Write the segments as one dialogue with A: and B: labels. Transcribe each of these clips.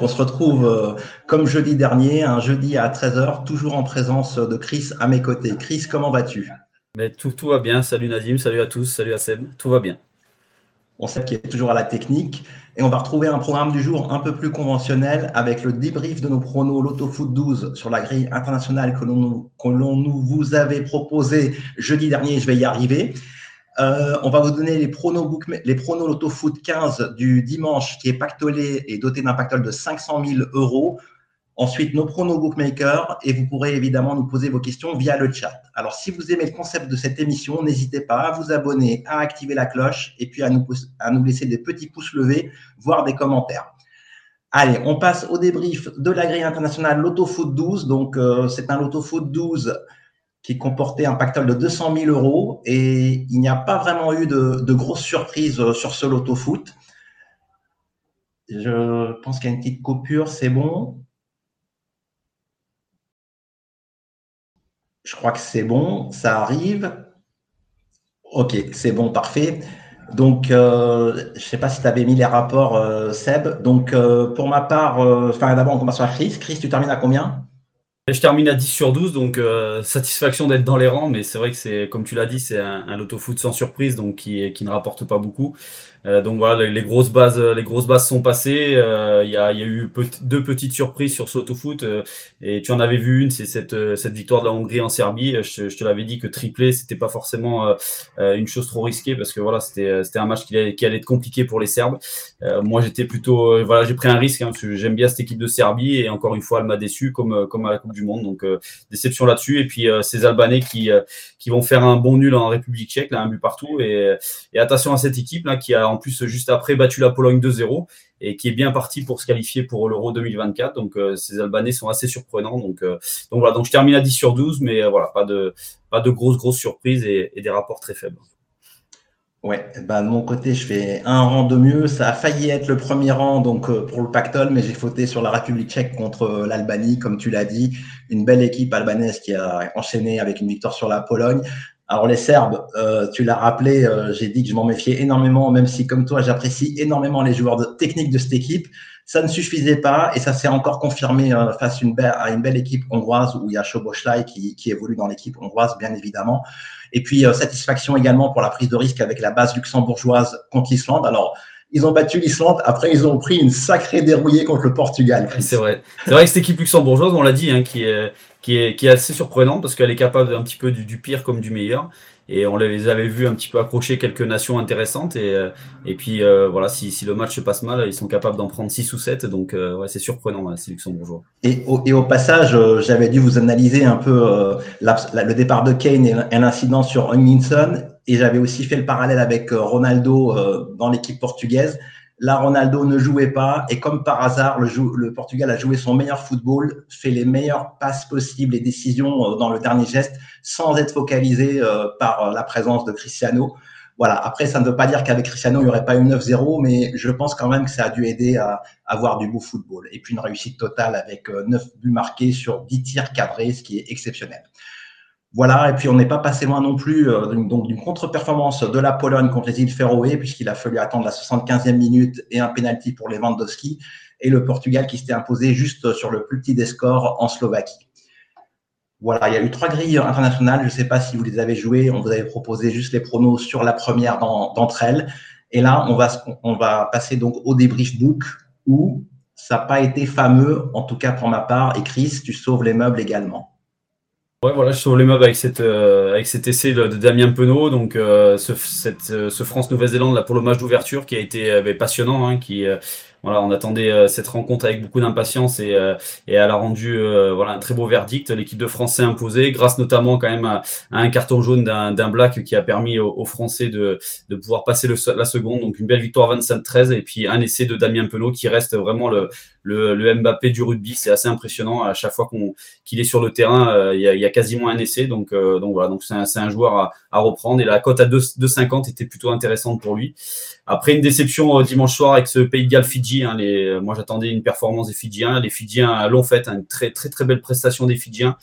A: On se retrouve euh, comme jeudi dernier, un jeudi à 13h, toujours en présence de Chris à mes côtés. Chris, comment vas-tu?
B: Mais tout, tout va bien. Salut Nadim, salut à tous, salut à Seb. Tout va bien.
A: On sait qu'il est toujours à la technique. Et on va retrouver un programme du jour un peu plus conventionnel avec le débrief de nos pronos Lotto Foot 12 sur la grille internationale que l'on nous vous avait proposé jeudi dernier. Je vais y arriver. Euh, on va vous donner les pronos, Lotto Foot 15 du dimanche qui est pactolé et doté d'un pactole de 500 000 euros. Ensuite, nos pronos bookmakers et vous pourrez évidemment nous poser vos questions via le chat. Alors, si vous aimez le concept de cette émission, n'hésitez pas à vous abonner, à activer la cloche et puis à nous, à nous laisser des petits pouces levés, voire des commentaires. Allez, on passe au débrief de la grille internationale Lotto Foot 12. Donc, euh, c'est un Lotto Foot 12 qui comportait un pactole de 200 000 euros et il n'y a pas vraiment eu de, grosses surprises euh, sur ce loto foot. Je pense qu'il y a une petite coupure, c'est bon. Je crois que c'est bon, ça arrive. Ok, c'est bon, parfait. Donc, euh, je ne sais pas si tu avais mis les rapports, euh, Seb. Donc, pour ma part, enfin, d'abord, on commence par Chris. Chris, tu termines à combien?
B: Je termine à 10 sur 12, donc euh, satisfaction d'être dans les rangs, mais c'est vrai que c'est, comme tu l'as dit, c'est un, un loto foot sans surprise, donc qui, qui ne rapporte pas beaucoup. Euh, donc voilà, les, grosses bases, les grosses bases sont passées. Euh, il y, a, y, a, eu deux petites surprises sur ce foot euh, et tu en avais vu une, c'est cette, cette victoire de la Hongrie en Serbie. Je, je te l'avais dit que tripler, c'était pas forcément une chose trop risquée parce que voilà, c'était c'était un match qui allait, qui allait être compliqué pour les Serbes. moi, j'étais plutôt, voilà, j'ai pris un risque hein, parce que j'aime bien cette équipe de Serbie et encore une fois, elle m'a déçu comme comme à la Coupe Monde. Donc déception là-dessus. Et puis ces Albanais qui qui vont faire un bon nul en République Tchèque, là, un but partout. Et, attention à cette équipe là qui a en plus juste après battu la Pologne 2-0 et qui est bien parti pour se qualifier pour l'Euro 2024. Donc euh, ces Albanais sont assez surprenants. Donc, euh, donc voilà, donc je termine à 10 sur 12, mais euh, voilà, pas de, pas de grosses, grosses surprises et, des rapports très faibles.
A: Ouais, bah de mon côté, je fais un rang de mieux. Ça a failli être le premier rang donc pour le pactole, mais j'ai fauté sur la République tchèque contre l'Albanie, comme tu l'as dit. Une belle équipe albanaise qui a enchaîné avec une victoire sur la Pologne. Alors les Serbes, euh, tu l'as rappelé, euh, j'ai dit que je m'en méfiais énormément, même si comme toi j'apprécie énormément les joueurs de, techniques de cette équipe. Ça ne suffisait pas et ça s'est encore confirmé euh, face à une belle équipe hongroise où il y a Choboschlai qui, qui évolue dans l'équipe hongroise bien évidemment. Et puis satisfaction également pour la prise de risque avec la base luxembourgeoise contre l'Islande. Alors ils ont battu l'Islande. Après, ils ont pris une sacrée dérouillée contre le Portugal.
B: C'est vrai. C'est vrai que cette équipe luxembourgeoise, on l'a dit, hein, qui, est, qui, est, assez surprenante parce qu'elle est capable un petit peu du, pire comme du meilleur. Et on les avait vus un petit peu accrocher quelques nations intéressantes. Et, euh, et puis, euh, voilà, si, si, le match se passe mal, ils sont capables d'en prendre 6 ou 7. Donc, euh, ouais, c'est surprenant, ces luxembourgeois.
A: Et au, et au passage, j'avais dû vous analyser un peu le départ de Kane et, l'incident sur Hutchinson. Et j'avais aussi fait le parallèle avec Ronaldo dans l'équipe portugaise. Là, Ronaldo ne jouait pas et comme par hasard, le, Portugal a joué son meilleur football, fait les meilleures passes possibles et décisions dans le dernier geste sans être focalisé euh, par euh, la présence de Cristiano. Voilà. Après, ça ne veut pas dire qu'avec Cristiano, il n'y aurait pas eu 9-0, mais je pense quand même que ça a dû aider à, avoir du beau football. Et puis une réussite totale avec 9 euh, buts marqués sur 10 tirs cadrés, ce qui est exceptionnel. Voilà, et puis on n'est pas passé loin non plus donc d'une contre-performance de la Pologne contre les îles Féroé, puisqu'il a fallu attendre la 75e minute et un penalty pour Lewandowski, et le Portugal qui s'était imposé juste sur le plus petit des scores en Slovaquie. Voilà, il y a eu trois grilles internationales. Je ne sais pas si vous les avez jouées. On vous avait proposé juste les pronos sur la première d'entre elles. Et là, on va, on passer donc au débrief book où ça n'a pas été fameux, en tout cas pour ma part. Et Chris, tu sauves les meubles également.
B: Ouais, voilà, je sauve les meubles avec, cette, euh, avec cet essai de, Damien Penaud, donc euh, euh, ce France-Nouvelle-Zélande là pour le d'ouverture qui a été passionnant, hein, qui voilà, on attendait euh, cette rencontre avec beaucoup d'impatience et, euh, et elle a rendu euh, voilà un très beau verdict. L'équipe de France s'est imposée grâce notamment quand même à, un carton jaune d'un Black qui a permis aux, Français de, de pouvoir passer la seconde. Donc une belle victoire 25-13 et puis un essai de Damien Penaud qui reste vraiment le, le, Mbappé du rugby. C'est assez impressionnant à chaque fois qu'il est sur le terrain. Il y, a, quasiment un essai. Donc donc voilà, donc c'est un, un, joueur à, à, reprendre et la cote à 2,50 était plutôt intéressante pour lui. Après une déception dimanche soir avec ce Pays de Galles Hein, moi, j'attendais une performance des Fidjiens. Les Fidjiens l'ont fait, hein, une très, très, très belle prestation des Fidjiens.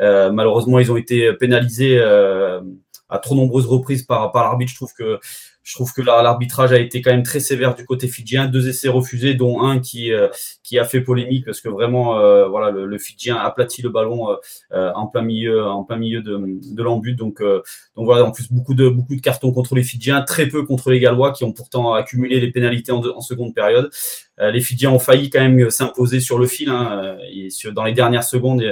B: Euh, malheureusement, ils ont été pénalisés euh, à trop nombreuses reprises par, par l'arbitre. Je trouve que je trouve que l'arbitrage a été quand même très sévère du côté fidjien. Deux essais refusés, dont un qui, qui a fait polémique parce que vraiment, voilà, le, le Fidjien aplatit le ballon en plein milieu, en plein milieu de, de l'embut. Donc, donc voilà, en plus beaucoup de beaucoup de cartons contre les Fidjiens, très peu contre les Gallois qui ont pourtant accumulé les pénalités en, en seconde période. les Fidjiens ont failli quand même s'imposer sur le fil. Hein, et dans les dernières secondes,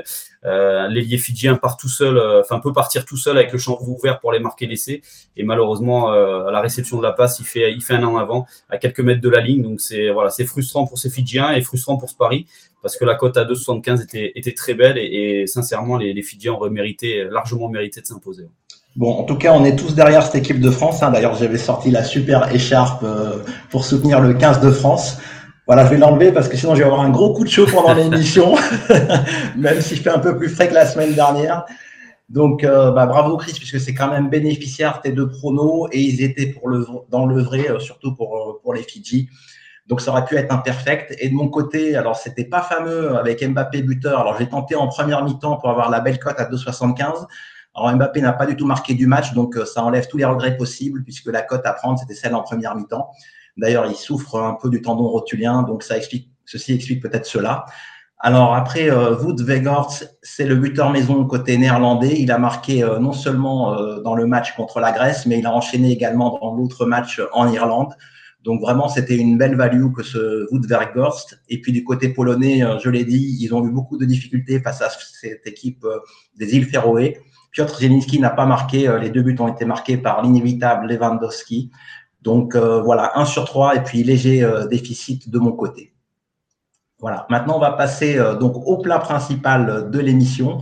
B: euh, l'ailier fidjien part tout seul, euh, enfin peut partir tout seul avec le champ ouvert pour les marquer l'essai. Et malheureusement, euh, à la réception de la passe, il fait, il fait un en avant à quelques mètres de la ligne. Donc c'est voilà, c'est frustrant pour ces Fidjiens et frustrant pour ce pari parce que la cote à 2,75 était, était très belle et, sincèrement, les, les Fidjiens auraient mérité, largement mérité de s'imposer.
A: Bon, en tout cas, on est tous derrière cette équipe de France. Hein. D'ailleurs, j'avais sorti la super écharpe pour soutenir le 15 de France. Voilà, je vais l'enlever parce que sinon je vais avoir un gros coup de chaud pendant l'émission, même si je fais un peu plus frais que la semaine dernière. Donc, euh, bah, bravo Chris, puisque c'est quand même bénéficiaire tes deux pronos et ils étaient pour le, dans le vrai, euh, surtout pour, euh, pour les Fidji. Donc, ça aurait pu être imperfect. Et de mon côté, alors c'était pas fameux avec Mbappé buteur. Alors, j'ai tenté en première mi-temps pour avoir la belle cote à 2,75. Alors, Mbappé n'a pas du tout marqué du match, donc ça enlève tous les regrets possibles puisque la cote à prendre, c'était celle en première mi-temps. D'ailleurs, il souffre un peu du tendon rotulien, donc ça explique, ceci explique peut-être cela. Alors après, euh, Wout Weghorst, c'est le buteur maison côté néerlandais. Il a marqué euh, non seulement euh, dans le match contre la Grèce, mais il a enchaîné également dans l'autre match en Irlande. Donc vraiment, c'était une belle value que ce Wout Weghorst. Et puis du côté polonais, je l'ai dit, ils ont eu beaucoup de difficultés face à cette équipe des îles Féroé. Piotr Zielinski n'a pas marqué. Les deux buts ont été marqués par l'inévitable Lewandowski. Donc euh, voilà, 1 sur 3 et puis léger euh, déficit de mon côté. Voilà, maintenant on va passer euh, donc au plat principal de l'émission.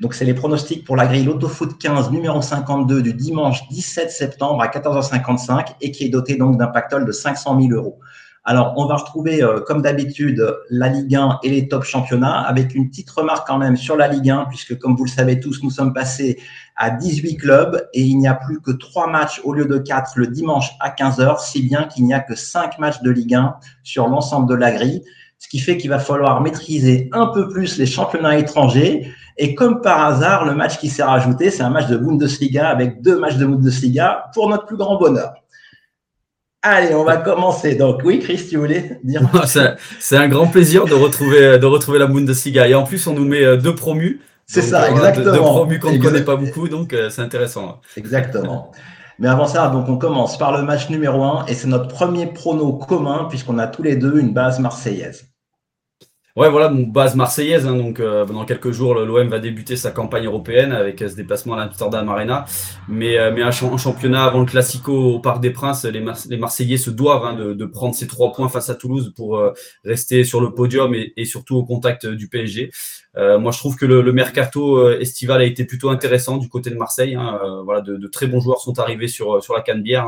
A: Donc c'est les pronostics pour la grille Foot 15 numéro 52 du dimanche 17 septembre à 14h55 et qui est doté donc d'un pactole de 500 000 euros. Alors, on va retrouver, euh, comme d'habitude, la Ligue 1 et les top championnats, avec une petite remarque quand même sur la Ligue 1, puisque, comme vous le savez tous, nous sommes passés à 18 clubs et il n'y a plus que 3 matchs au lieu de 4 le dimanche à 15h, si bien qu'il n'y a que 5 matchs de Ligue 1 sur l'ensemble de la grille, ce qui fait qu'il va falloir maîtriser un peu plus les championnats étrangers. Et comme par hasard, le match qui s'est rajouté, c'est un match de Bundesliga avec deux matchs de Bundesliga pour notre plus grand bonheur. Allez, on va commencer. Donc, oui, Chris, tu voulais dire
B: C'est un grand plaisir de retrouver, de retrouver la Bundesliga. Et en plus, on nous met euh, deux promus.
A: C'est ça, exactement.
B: Deux, promus qu'on ne connaît pas beaucoup, donc euh, c'est intéressant.
A: Exactement. Mais avant ça, donc on commence par le match numéro 1 et c'est notre premier prono commun puisqu'on a tous les deux une base marseillaise.
B: Ouais, voilà, mon base marseillaise. Hein, donc, euh, dans quelques jours, l'OM va débuter sa campagne européenne avec euh, ce déplacement à l'Amsterdam Arena. Mais, euh, mais en championnat, avant le Classico au Parc des Princes, les, les Marseillais se doivent hein, de, de, prendre ces trois points face à Toulouse pour rester sur le podium et, et, surtout au contact du PSG. moi, je trouve que le, le, mercato estival a été plutôt intéressant du côté de Marseille. Hein, voilà, de, de, très bons joueurs sont arrivés sur, sur la Canebière.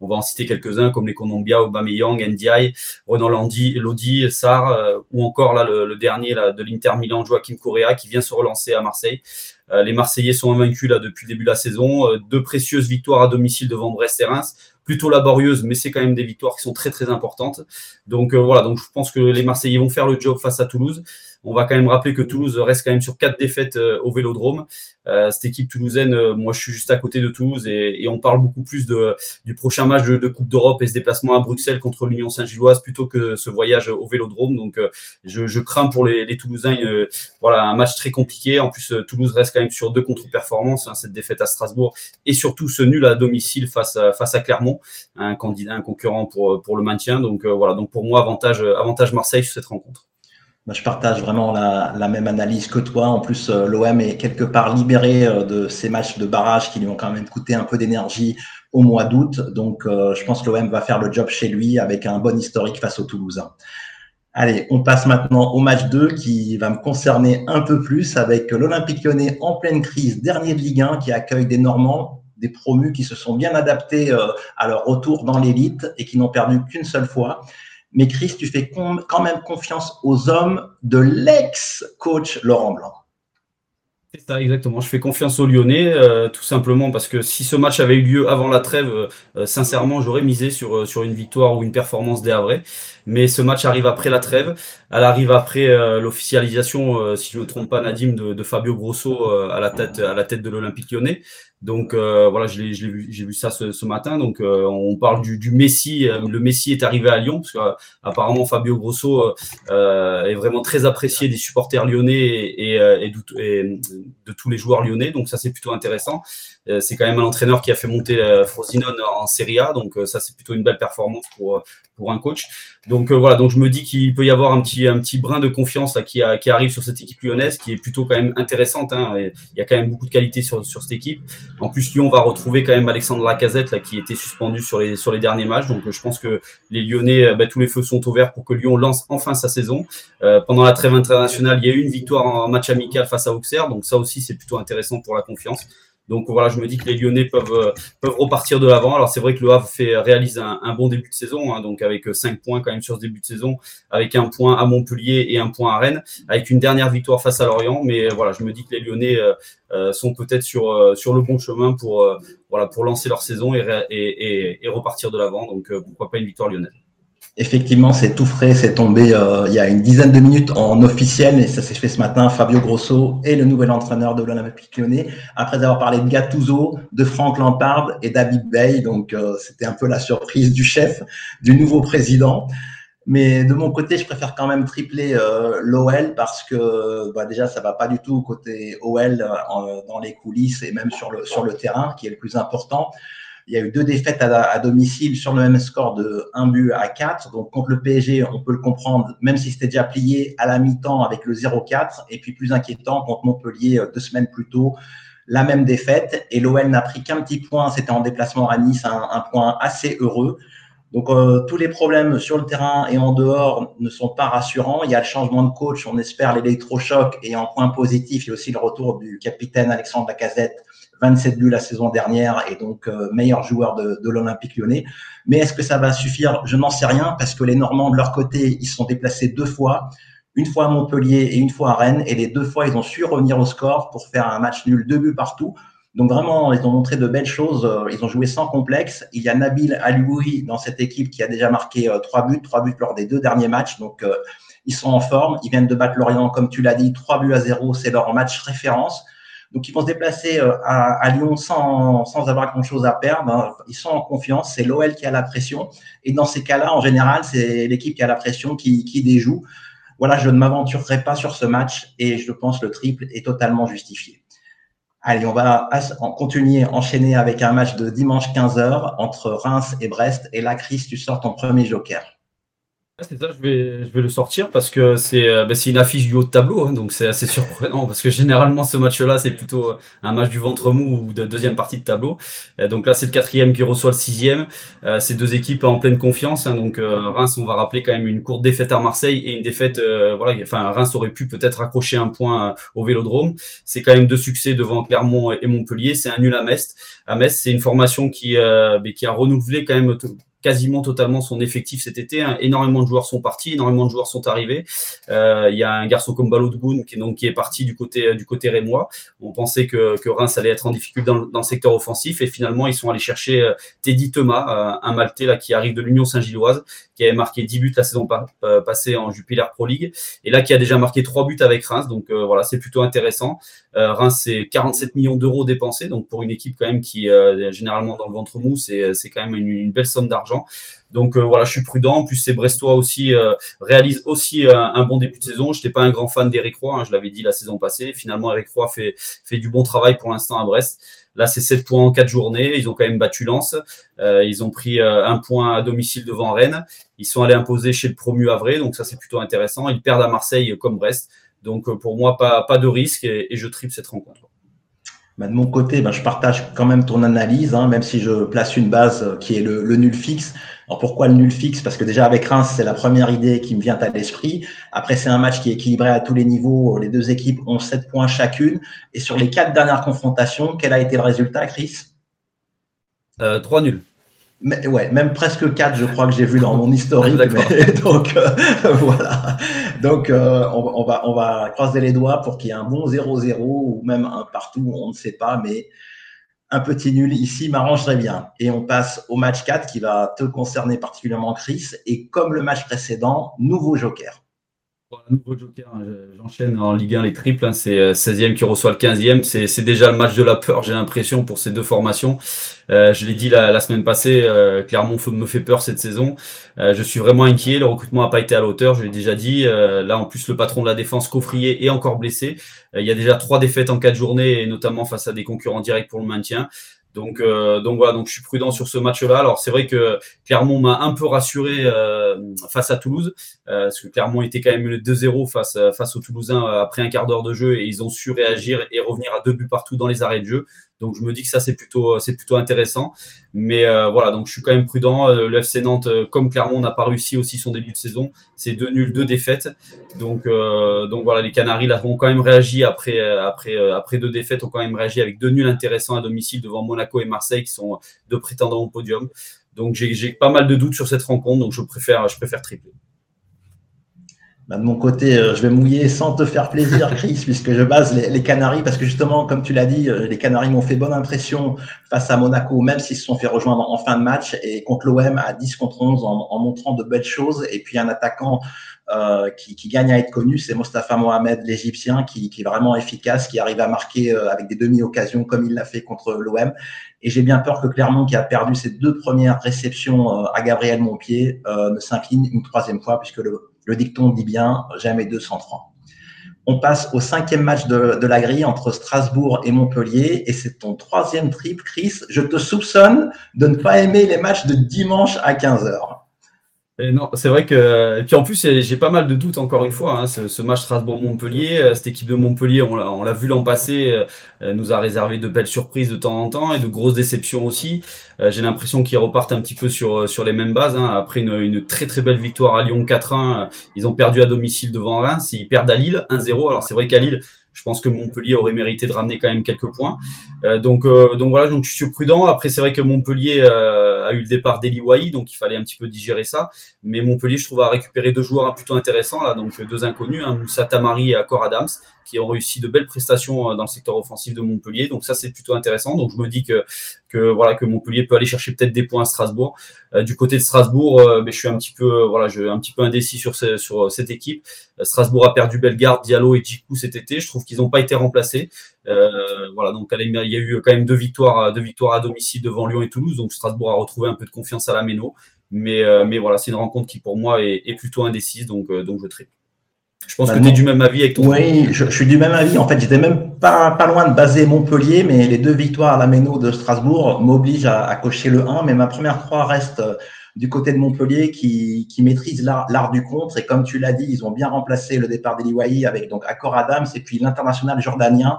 B: On va en citer quelques-uns comme les Colombia, Aubameyang, Ndiaye, Renan Lodi, Lodi, Sarr, euh, ou encore là le, dernier de l'Inter Milan, Joachim Correa, qui vient se relancer à Marseille. Euh, les Marseillais sont invaincus là depuis le début de la saison. Euh, deux précieuses victoires à domicile devant Brest et Reims, plutôt laborieuses, mais c'est quand même des victoires qui sont très très importantes. Donc voilà, donc je pense que les Marseillais vont faire le job face à Toulouse. On va quand même rappeler que Toulouse reste quand même sur quatre défaites euh, au Vélodrome. Euh, cette équipe toulousaine, euh, moi je suis juste à côté de Toulouse et, on parle beaucoup plus de, du prochain match de, Coupe d'Europe et ce déplacement à Bruxelles contre l'Union Saint-Gilloise plutôt que ce voyage au Vélodrome. Donc je, crains pour les, Toulousains voilà, un match très compliqué. En plus, Toulouse reste quand même sur deux contre-performances, hein, cette défaite à Strasbourg et surtout ce nul à domicile face à, face à Clermont, un candidat, un concurrent pour, pour le maintien. Donc voilà, donc pour moi, avantage, avantage Marseille sur cette rencontre
A: je partage vraiment la, même analyse que toi. En plus, euh, l'OM est quelque part libéré euh, de ces matchs de barrage qui lui ont quand même coûté un peu d'énergie au mois d'août. Donc, euh, je pense que l'OM va faire le job chez lui avec un bon historique face aux Toulousains. Allez, on passe maintenant au match 2 qui va me concerner un peu plus avec l'Olympique lyonnais en pleine crise, dernier de Ligue 1 qui accueille des Normands, des promus qui se sont bien adaptés à leur retour dans l'élite et qui n'ont perdu qu'une seule fois. Mais Chris, tu fais quand même confiance aux hommes de l'ex-coach Laurent Blanc.
B: C'est ça, exactement. Je fais confiance aux Lyonnais, euh, tout simplement parce que si ce match avait eu lieu avant la trêve, euh, sincèrement, j'aurais misé sur, euh, sur une victoire ou une performance des. Mais ce match arrive après la trêve. Elle arrive après l'officialisation, si je ne me trompe pas, Nadim, de, Fabio Grosso à la tête à la tête de l'Olympique Lyonnais. Donc euh, voilà, j'ai vu, ça ce, matin. Donc euh, on parle du, Messi. Euh, le Messi est arrivé à Lyon parce qu'apparemment Fabio Grosso est vraiment très apprécié des supporters lyonnais et, de, tous les joueurs lyonnais. Donc ça c'est plutôt intéressant. c'est quand même un entraîneur qui a fait monter Frosinone en Serie A. Donc ça c'est plutôt une belle performance pour pour un coach. Donc voilà, donc je me dis qu'il peut y avoir un petit un petit brin de confiance là, qui, qui arrive sur cette équipe lyonnaise qui est plutôt quand même intéressante. Hein, il y a quand même beaucoup de qualité sur, sur cette équipe. En plus, Lyon va retrouver quand même Alexandre Lacazette là, qui était suspendu sur les, sur les derniers matchs. Donc, je pense que les Lyonnais, euh, bah, tous les feux sont ouverts pour que Lyon lance enfin sa saison. Euh, pendant la trêve internationale, il y a eu une victoire en match amical face à Auxerre. Donc, ça aussi, c'est plutôt intéressant pour la confiance. Donc voilà, je me dis que les Lyonnais peuvent, euh, peuvent repartir de l'avant. Alors c'est vrai que le Havre fait, réalise un, bon début de saison, hein, donc avec 5 points quand même sur ce début de saison, avec un point à Montpellier et un point à Rennes, avec une dernière victoire face à Lorient. Mais voilà, je me dis que les Lyonnais euh, sont peut-être sur, euh, sur le bon chemin pour, euh, voilà, pour lancer leur saison et, repartir de l'avant. Donc pourquoi pas une victoire lyonnaise.
A: Effectivement, c'est tout frais, c'est tombé il y a une dizaine de minutes en officiel, et ça s'est fait ce matin. Fabio Grosso est le nouvel entraîneur de l'Olympique lyonnais, après avoir parlé de Gattuso, de Franck Lampard et David Bay. Donc, c'était un peu la surprise du chef, du nouveau président. Mais de mon côté, je préfère quand même tripler euh, l'OL parce que bah, déjà, ça va pas du tout côté OL euh, dans les coulisses et même sur le, sur le terrain, qui est le plus important. Il y a eu deux défaites à, domicile sur le même score de 1 but à 4. Donc contre le PSG, on peut le comprendre, même si c'était déjà plié à la mi-temps avec le 0-4. Et puis plus inquiétant contre Montpellier euh, deux semaines plus tôt, la même défaite. Et l'OL n'a pris qu'un petit point, c'était en déplacement à Nice, un, un point assez heureux. Donc euh, tous les problèmes sur le terrain et en dehors ne sont pas rassurants. Il y a le changement de coach, on espère l'électrochoc et en point positif, il y a aussi le retour du capitaine Alexandre Lacazette, 27 buts la saison dernière et donc euh, meilleur joueur de, de l'Olympique lyonnais. Mais est-ce que ça va suffire? Je n'en sais rien parce que les Normands de leur côté, ils sont déplacés deux fois, une fois à Montpellier et une fois à Rennes et les deux fois ils ont su revenir au score pour faire un match nul, deux buts partout. Donc vraiment, ils ont montré de belles choses. Euh, ils ont joué sans complexe. Il y a Nabil Alioui dans cette équipe qui a déjà marqué euh, trois buts, trois buts lors des deux derniers matchs. Donc ils sont en forme. Ils viennent de battre Lorient, comme tu l'as dit, trois buts à zéro. C'est leur match référence. Donc ils vont se déplacer à, Lyon sans, sans avoir grand-chose à perdre. Hein. Ils sont en confiance. C'est l'OL qui a la pression. Et dans ces cas-là, en général, c'est l'équipe qui a la pression qui, qui déjoue. Voilà, je ne m'aventurerai pas sur ce match et je pense le triple est totalement justifié. Allez, on va continuer, enchaîner avec un match de dimanche 15h entre Reims et Brest. Et là, Chris, tu sors ton premier joker.
B: C'est ça, je vais, le sortir parce que c'est euh, ben, une affiche du haut de tableau, hein, donc c'est assez surprenant parce que généralement ce match-là c'est plutôt un match du ventre mou ou de deuxième partie de tableau. donc là c'est le quatrième qui reçoit le sixième. Euh, c'est deux équipes en pleine confiance, hein, donc euh, Reims on va rappeler quand même une courte défaite à Marseille et une défaite, voilà, enfin Reims aurait pu peut-être accrocher un point au Vélodrome. C'est quand même deux succès devant Clermont et Montpellier. C'est un nul à Metz. À Metz c'est une formation qui, ben, qui a renouvelé quand même quasiment totalement son effectif cet été. Hein. Énormément de joueurs sont partis, énormément de joueurs sont arrivés. Euh, il y a un garçon comme Balogun qui, donc, qui est parti du côté du côté rémois. On pensait que, que Reims allait être en difficulté dans, dans, le secteur offensif et finalement ils sont allés chercher euh, Teddy Thomas, euh, un Maltais là qui arrive de l'Union Saint-Gilloise, qui avait marqué 10 buts la saison passée en Jupiler Pro League et là qui a déjà marqué 3 buts avec Reims. Donc voilà, c'est plutôt intéressant. Reims c'est 47 millions d'euros dépensés, donc pour une équipe quand même qui généralement dans le ventre mou, c'est quand même une, belle somme d'argent. Donc euh, voilà, je suis prudent. En plus, ces Brestois aussi euh, réalisent aussi euh, un bon début de saison. Je n'étais pas un grand fan d'Eric Roy, hein, je l'avais dit la saison passée. Finalement, Eric Roy fait, fait du bon travail pour l'instant à Brest. Là, c'est 7 points en 4 journées. Ils ont quand même battu Lens. ils ont pris un point à domicile devant Rennes. Ils sont allés imposer chez le promu Havre, donc ça c'est plutôt intéressant. Ils perdent à Marseille comme Brest. Donc pour moi, pas, pas de risque et, et je tripe cette rencontre.
A: Bah, de mon côté, bah, je partage quand même ton analyse, hein, même si je place une base qui est le, nul fixe. Alors pourquoi le nul fixe? Parce que déjà avec Reims, c'est la première idée qui me vient à l'esprit. Après, c'est un match qui est équilibré à tous les niveaux. Les deux équipes ont 7 points chacune. Et sur les quatre dernières confrontations, quel a été le résultat, Chris?
B: Euh, 3 nuls
A: ouais, même presque 4, je crois que j'ai vu dans mon historique. donc euh, voilà. Donc euh, on, va, on va croiser les doigts pour qu'il y ait un bon 0-0 ou même un partout, on ne sait pas, mais un petit nul ici m'arrangerait bien. Et on passe au match 4 qui va te concerner particulièrement, Chris. Et comme le match précédent, nouveau joker.
B: Nouveau joker, hein, j'enchaîne en Ligue 1 les triples, hein, c'est 16e euh, qui reçoit le 15e, c'est déjà le match de la peur, j'ai l'impression, pour ces deux formations. Euh, je l'ai dit la, semaine passée, euh, me fait peur cette saison. Euh, je suis vraiment inquiet, le recrutement n'a pas été à la hauteur, je l'ai déjà dit. là, en plus, le patron de la défense, Coffrier, est encore blessé. il y a déjà trois défaites en quatre journées, et notamment face à des concurrents directs pour le maintien. Donc, euh, donc voilà, donc je suis prudent sur ce match-là. Alors c'est vrai que Clermont m'a un peu rassuré euh, face à Toulouse, euh, parce que Clermont était quand même le 2-0 face, face aux Toulousains après un quart d'heure de jeu et ils ont su réagir et revenir à deux buts partout dans les arrêts de jeu. Donc je me dis que ça c'est plutôt c'est plutôt intéressant. Mais euh, voilà, donc je suis quand même prudent. Euh, le FC Nantes, euh, comme Clermont n'a pas réussi aussi son début de saison, c'est deux nuls, deux défaites. Donc donc voilà, les Canaries là ont quand même réagi après après après deux défaites, ont quand même réagi avec deux nuls intéressants à domicile devant Monaco et Marseille qui sont deux prétendants au podium. Donc j'ai pas mal de doutes sur cette rencontre, donc je préfère je préfère tripler.
A: Bah, de mon côté, euh, je vais mouiller sans te faire plaisir, Chris, puisque je base les, Canaries, parce que justement, comme tu l'as dit, euh, les Canaries m'ont fait bonne impression face à Monaco, même s'ils se sont fait rejoindre en fin de match, et contre l'OM à 10 contre 11 en, montrant de belles choses. Et puis un attaquant euh, qui, gagne à être connu, c'est Mostafa Mohamed, l'Égyptien, qui, est vraiment efficace, qui arrive à marquer avec des demi-occasions comme il l'a fait contre l'OM. Et j'ai bien peur que Clermont, qui a perdu ses deux premières réceptions à Gabriel Montpied, ne s'incline une troisième fois, puisque le le dicton dit bien jamais 203. On passe au cinquième match de, la grille entre Strasbourg et Montpellier et c'est ton troisième trip, Chris. Je te soupçonne de ne pas aimer les matchs de dimanche à 15h
B: non, c'est vrai que. Et puis en plus, j'ai pas mal de doutes encore une fois. Hein, ce, match Strasbourg-Montpellier, euh, cette équipe de Montpellier, on l'a vu l'an passé, euh, nous a réservé de belles surprises de temps en temps et de grosses déceptions aussi. Euh, j'ai l'impression qu'ils repartent un petit peu sur, sur les mêmes bases. Hein. Après une, une, très très belle victoire à Lyon 4-1, ils ont perdu à domicile devant Reims. Ils perdent à Lille 1-0. Alors c'est vrai qu'à Lille, je pense que Montpellier aurait mérité de ramener quand même quelques points. Euh, donc, euh, donc voilà, donc je suis prudent. Après, c'est vrai que Montpellier euh, a eu le départ d'Eli donc il fallait un petit peu digérer ça. Mais Montpellier, je trouve, a récupéré deux joueurs plutôt intéressants, là, donc deux inconnus, hein, Moussa Tamari et Accor Adams, qui ont réussi de belles prestations dans le secteur offensif de Montpellier. Donc ça, c'est plutôt intéressant. Donc je me dis que, que, voilà, que Montpellier peut aller chercher peut-être des points à Strasbourg. du côté de Strasbourg, mais je suis un petit peu, voilà, je, un petit peu indécis sur, sur cette équipe. Strasbourg a perdu Bellegarde, Diallo et Djikou cet été. Je trouve qu'ils n'ont pas été remplacés. Euh, voilà, donc il y a eu quand même deux victoires, deux victoires à domicile devant Lyon et Toulouse. Donc Strasbourg a retrouvé un peu de confiance à la Méno. Mais, euh, mais voilà, c'est une rencontre qui pour moi est, plutôt indécise. Donc, euh, donc je tripe. Je pense que tu es du même avis avec ton.
A: Oui, je, suis du même avis. En fait, j'étais même pas, pas loin de baser Montpellier, mais les deux victoires à la Méno de Strasbourg m'obligent à, à, cocher le 1. Mais ma première croix reste du côté de Montpellier qui, qui maîtrise l'art du contre. Et comme tu l'as dit, ils ont bien remplacé le départ d'Eliwaï avec donc Accor Adams et puis l'international jordanien euh,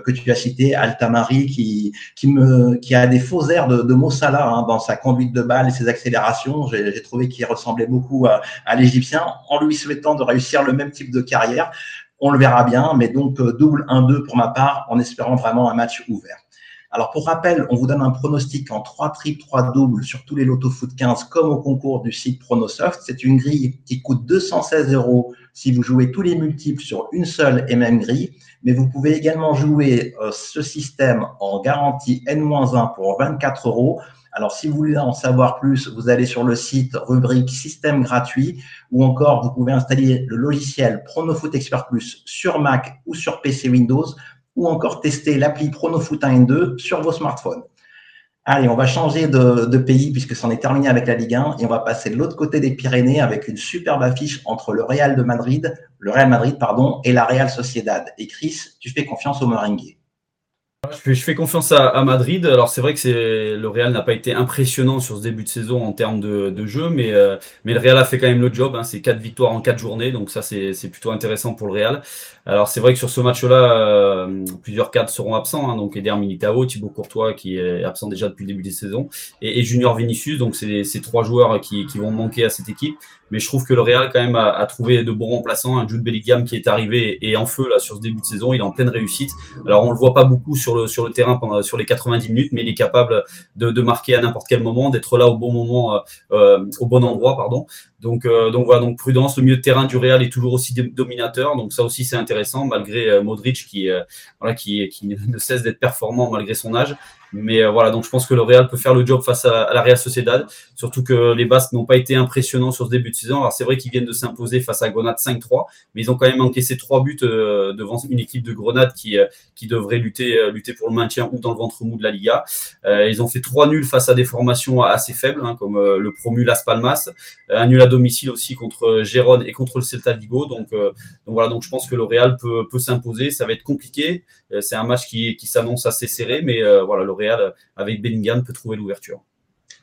A: que tu as cité, Altamari, qui, qui, a des faux airs de, de Mossala hein, dans sa conduite de balle et ses accélérations. J'ai trouvé qu'il ressemblait beaucoup à, à l'Égyptien, en lui souhaitant de réussir le même type de carrière. On le verra bien, mais donc euh, double 1-2 pour ma part, en espérant vraiment un match ouvert. Alors, pour rappel, on vous donne un pronostic en 3 triples, 3 doubles sur tous les lotos foot 15, comme au concours du site Pronosoft. C'est une grille qui coûte 216 euros si vous jouez tous les multiples sur une seule et même grille. Mais vous pouvez également jouer euh, ce système en garantie N-1 pour 24 euros. Alors, si vous voulez en savoir plus, vous allez sur le site rubrique système gratuit ou encore vous pouvez installer le logiciel PronoFoot Expert Plus sur Mac ou sur PC Windows ou encore tester l'appli PronoFoot 1 N2 sur vos smartphones. Allez, on va changer de, pays puisque c'en est terminé avec la Ligue 1 et on va passer de l'autre côté des Pyrénées avec une superbe affiche entre le Real de Madrid, le Real Madrid pardon, et la Real Sociedad. Et Chris, tu fais confiance au Meringue.
B: Je fais, confiance à, Madrid. Alors c'est vrai que c'est le Real n'a pas été impressionnant sur ce début de saison en termes de, jeu, mais, euh, mais le Real a fait quand même le job. Hein. C'est quatre victoires en quatre journées, donc ça c'est plutôt intéressant pour le Real. Alors c'est vrai que sur ce match-là, euh, plusieurs cadres seront absents. Hein. donc Eder Militao, Thibaut Courtois qui est absent déjà depuis le début des saisons, et, Junior Vinicius. Donc c'est ces trois joueurs qui vont manquer à cette équipe. Mais je trouve que le Real quand même a, trouvé de bons remplaçants. Un Jude Bellingham qui est arrivé et en feu là sur ce début de saison, il est en pleine réussite. Alors on le voit pas beaucoup sur le terrain pendant sur les 90 minutes, mais il est capable de, de marquer à n'importe quel moment, d'être là au bon moment, euh, euh, au bon endroit, pardon. Donc, donc voilà, donc prudence. Le milieu de terrain du Real est toujours aussi dominateur. Donc ça aussi c'est intéressant malgré Modric qui, voilà, qui, ne cesse d'être performant malgré son âge. Mais euh, voilà, donc je pense que le Real peut faire le job face à, la Real Sociedad, surtout que les Basques n'ont pas été impressionnants sur ce début de saison. Alors c'est vrai qu'ils viennent de s'imposer face à Grenade 5-3, mais ils ont quand même encaissé trois buts euh, devant une équipe de Grenade qui, euh, qui devrait lutter, lutter pour le maintien ou dans le ventre mou de la Liga. ils ont fait trois nuls face à des formations assez faibles, hein, comme le promu Las Palmas, un nul à domicile aussi contre Gérone et contre le Celta Vigo. Donc, donc voilà, donc je pense que le peut, peut s'imposer. Ça va être compliqué. c'est un match qui, qui s'annonce assez serré, mais voilà, le avec Bellingham, peut trouver l'ouverture.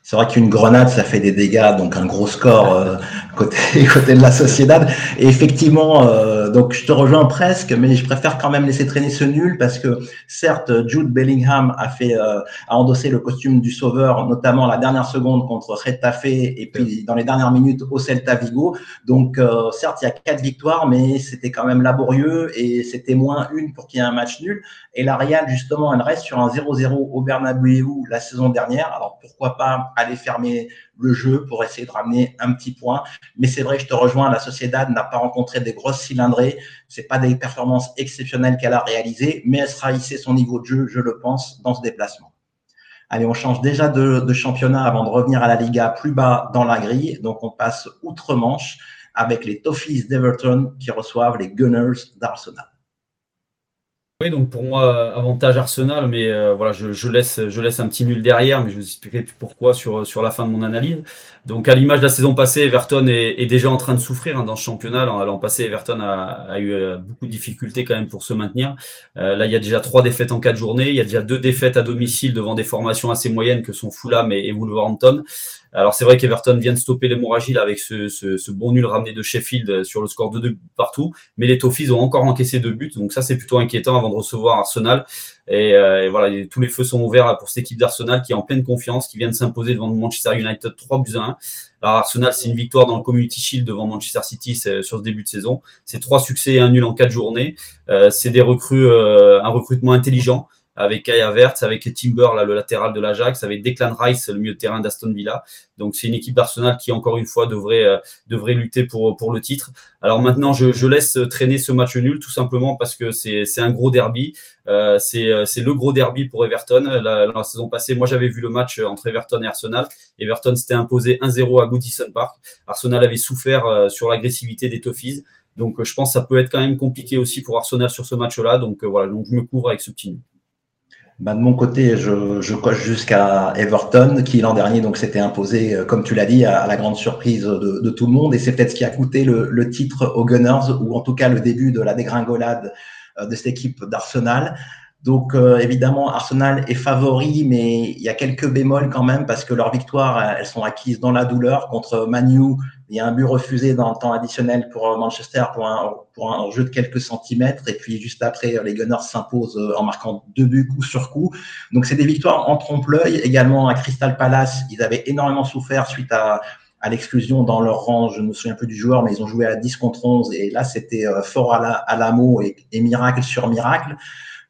A: C'est vrai qu'une grenade, ça fait des dégâts, donc un gros score euh, côté, côté de la Sociedad. Et effectivement, euh, donc je te rejoins presque, mais je préfère quand même laisser traîner ce nul parce que certes, Jude Bellingham a fait euh, a endossé le costume du sauveur, notamment la dernière seconde contre Retafe et puis dans les dernières minutes au Celta Vigo. Donc euh, certes, il y a quatre victoires, mais c'était quand même laborieux et c'était moins une pour qu'il y ait un match nul. Et la Real, justement, elle reste sur un 0-0 au Bernabeu la saison dernière. Alors pourquoi pas aller fermer le jeu pour essayer de ramener un petit point. Mais c'est vrai, je te rejoins, la Sociedad n'a pas rencontré des grosses cylindrées. C'est pas des performances exceptionnelles qu'elle a réalisées, mais elle sera hissé son niveau de jeu, je le pense, dans ce déplacement. Allez, on change déjà de, de championnat avant de revenir à la Liga plus bas dans la grille. Donc, on passe outre-Manche avec les Toffees d'Everton qui reçoivent les Gunners d'Arsenal.
B: Oui, donc pour moi, avantage Arsenal, mais euh, voilà, je, laisse, je laisse un petit nul derrière, mais je vous expliquerai pourquoi sur, sur la fin de mon analyse. Donc à l'image de la saison passée, Everton est, déjà en train de souffrir hein, dans ce championnat. L'an passé, Everton a, eu euh, beaucoup de difficultés quand même pour se maintenir. Euh, là, il y a déjà trois défaites en quatre journées. Il y a déjà deux défaites à domicile devant des formations assez moyennes que sont Fulham et, et Wolverhampton. Alors c'est vrai qu'Everton vient de stopper l'hémorragie avec ce, ce, ce, bon nul ramené de Sheffield sur le score de 2 partout, mais les Toffees ont encore encaissé deux buts, donc ça c'est plutôt inquiétant avant de recevoir Arsenal. Et, euh, voilà, tous les feux sont ouverts pour cette équipe d'Arsenal qui est en pleine confiance, qui vient de s'imposer devant Manchester United 3 buts à 1. Alors Arsenal, c'est une victoire dans le Community Shield devant Manchester City sur ce début de saison. C'est trois succès et un nul en quatre journées. Euh, c'est des recrues, euh, un recrutement intelligent avec Kai Havertz, avec Timber, là, le latéral de l'Ajax, avec Declan Rice, le milieu de terrain d'Aston Villa. Donc c'est une équipe d'Arsenal qui, encore une fois, devrait, euh, devrait lutter pour, pour le titre. Alors maintenant, je, laisse traîner ce match nul, tout simplement parce que c'est un gros derby. Euh, euh, c'est le gros derby pour Everton. La, saison passée, moi j'avais vu le match entre Everton et Arsenal. Everton s'était imposé 1-0 à Goodison Park. Arsenal avait souffert euh, sur l'agressivité des Toffees. Donc je pense que ça peut être quand même compliqué aussi pour Arsenal sur ce match-là. Donc voilà, donc je me couvre avec ce petit nul.
A: Bah, de mon côté, je, coche jusqu'à Everton, qui l'an dernier donc s'était imposé, euh, comme tu l'as dit, à, la grande surprise de, tout le monde. Et c'est peut-être ce qui a coûté le, le, titre aux Gunners, ou en tout cas le début de la dégringolade euh, de cette équipe d'Arsenal. Donc euh, évidemment, Arsenal est favori, mais il y a quelques bémols quand même parce que leurs victoires, elles sont acquises dans la douleur contre Manu. Il y a un but refusé dans le temps additionnel pour Manchester pour un, jeu de quelques centimètres. Et puis juste après, les Gunners s'imposent euh, en marquant deux buts coup sur coup. Donc c'est des victoires en trompe-l'œil. Également à Crystal Palace, ils avaient énormément souffert suite à, l'exclusion dans leur rang. Je ne me souviens plus du joueur, mais ils ont joué à 10 contre 11. Et là, c'était euh, fort à la, à la et, et miracle sur miracle.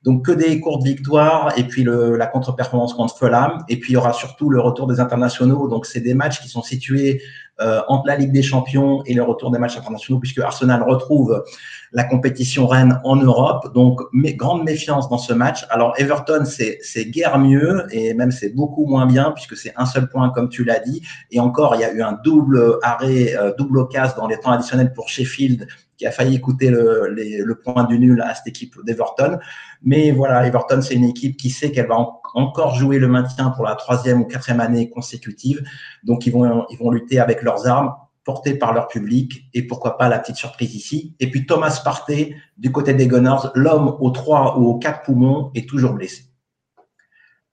A: Donc que des courtes victoires et puis le, la contre-performance contre Fulham. Et puis il y aura surtout le retour des internationaux. Donc c'est des matchs qui sont situés euh, entre la Ligue des Champions et le retour des matchs internationaux puisque Arsenal retrouve la compétition reine en Europe. Donc grande méfiance dans ce match. Alors Everton c'est guère mieux et même c'est beaucoup moins bien puisque c'est un seul point comme tu l'as dit. Et encore il y a eu un double arrêt, euh, double casse dans les temps additionnels pour Sheffield qui a failli coûter le, le point du nul à cette équipe d'Everton. Mais voilà, Everton, c'est une équipe qui sait qu'elle va encore jouer le maintien pour la troisième ou quatrième année consécutive. Donc, ils vont, ils vont lutter avec leurs armes portées par leur public et pourquoi pas la petite surprise ici. Et puis Thomas Partey du côté des Gunners, l'homme aux trois ou aux quatre poumons est toujours blessé.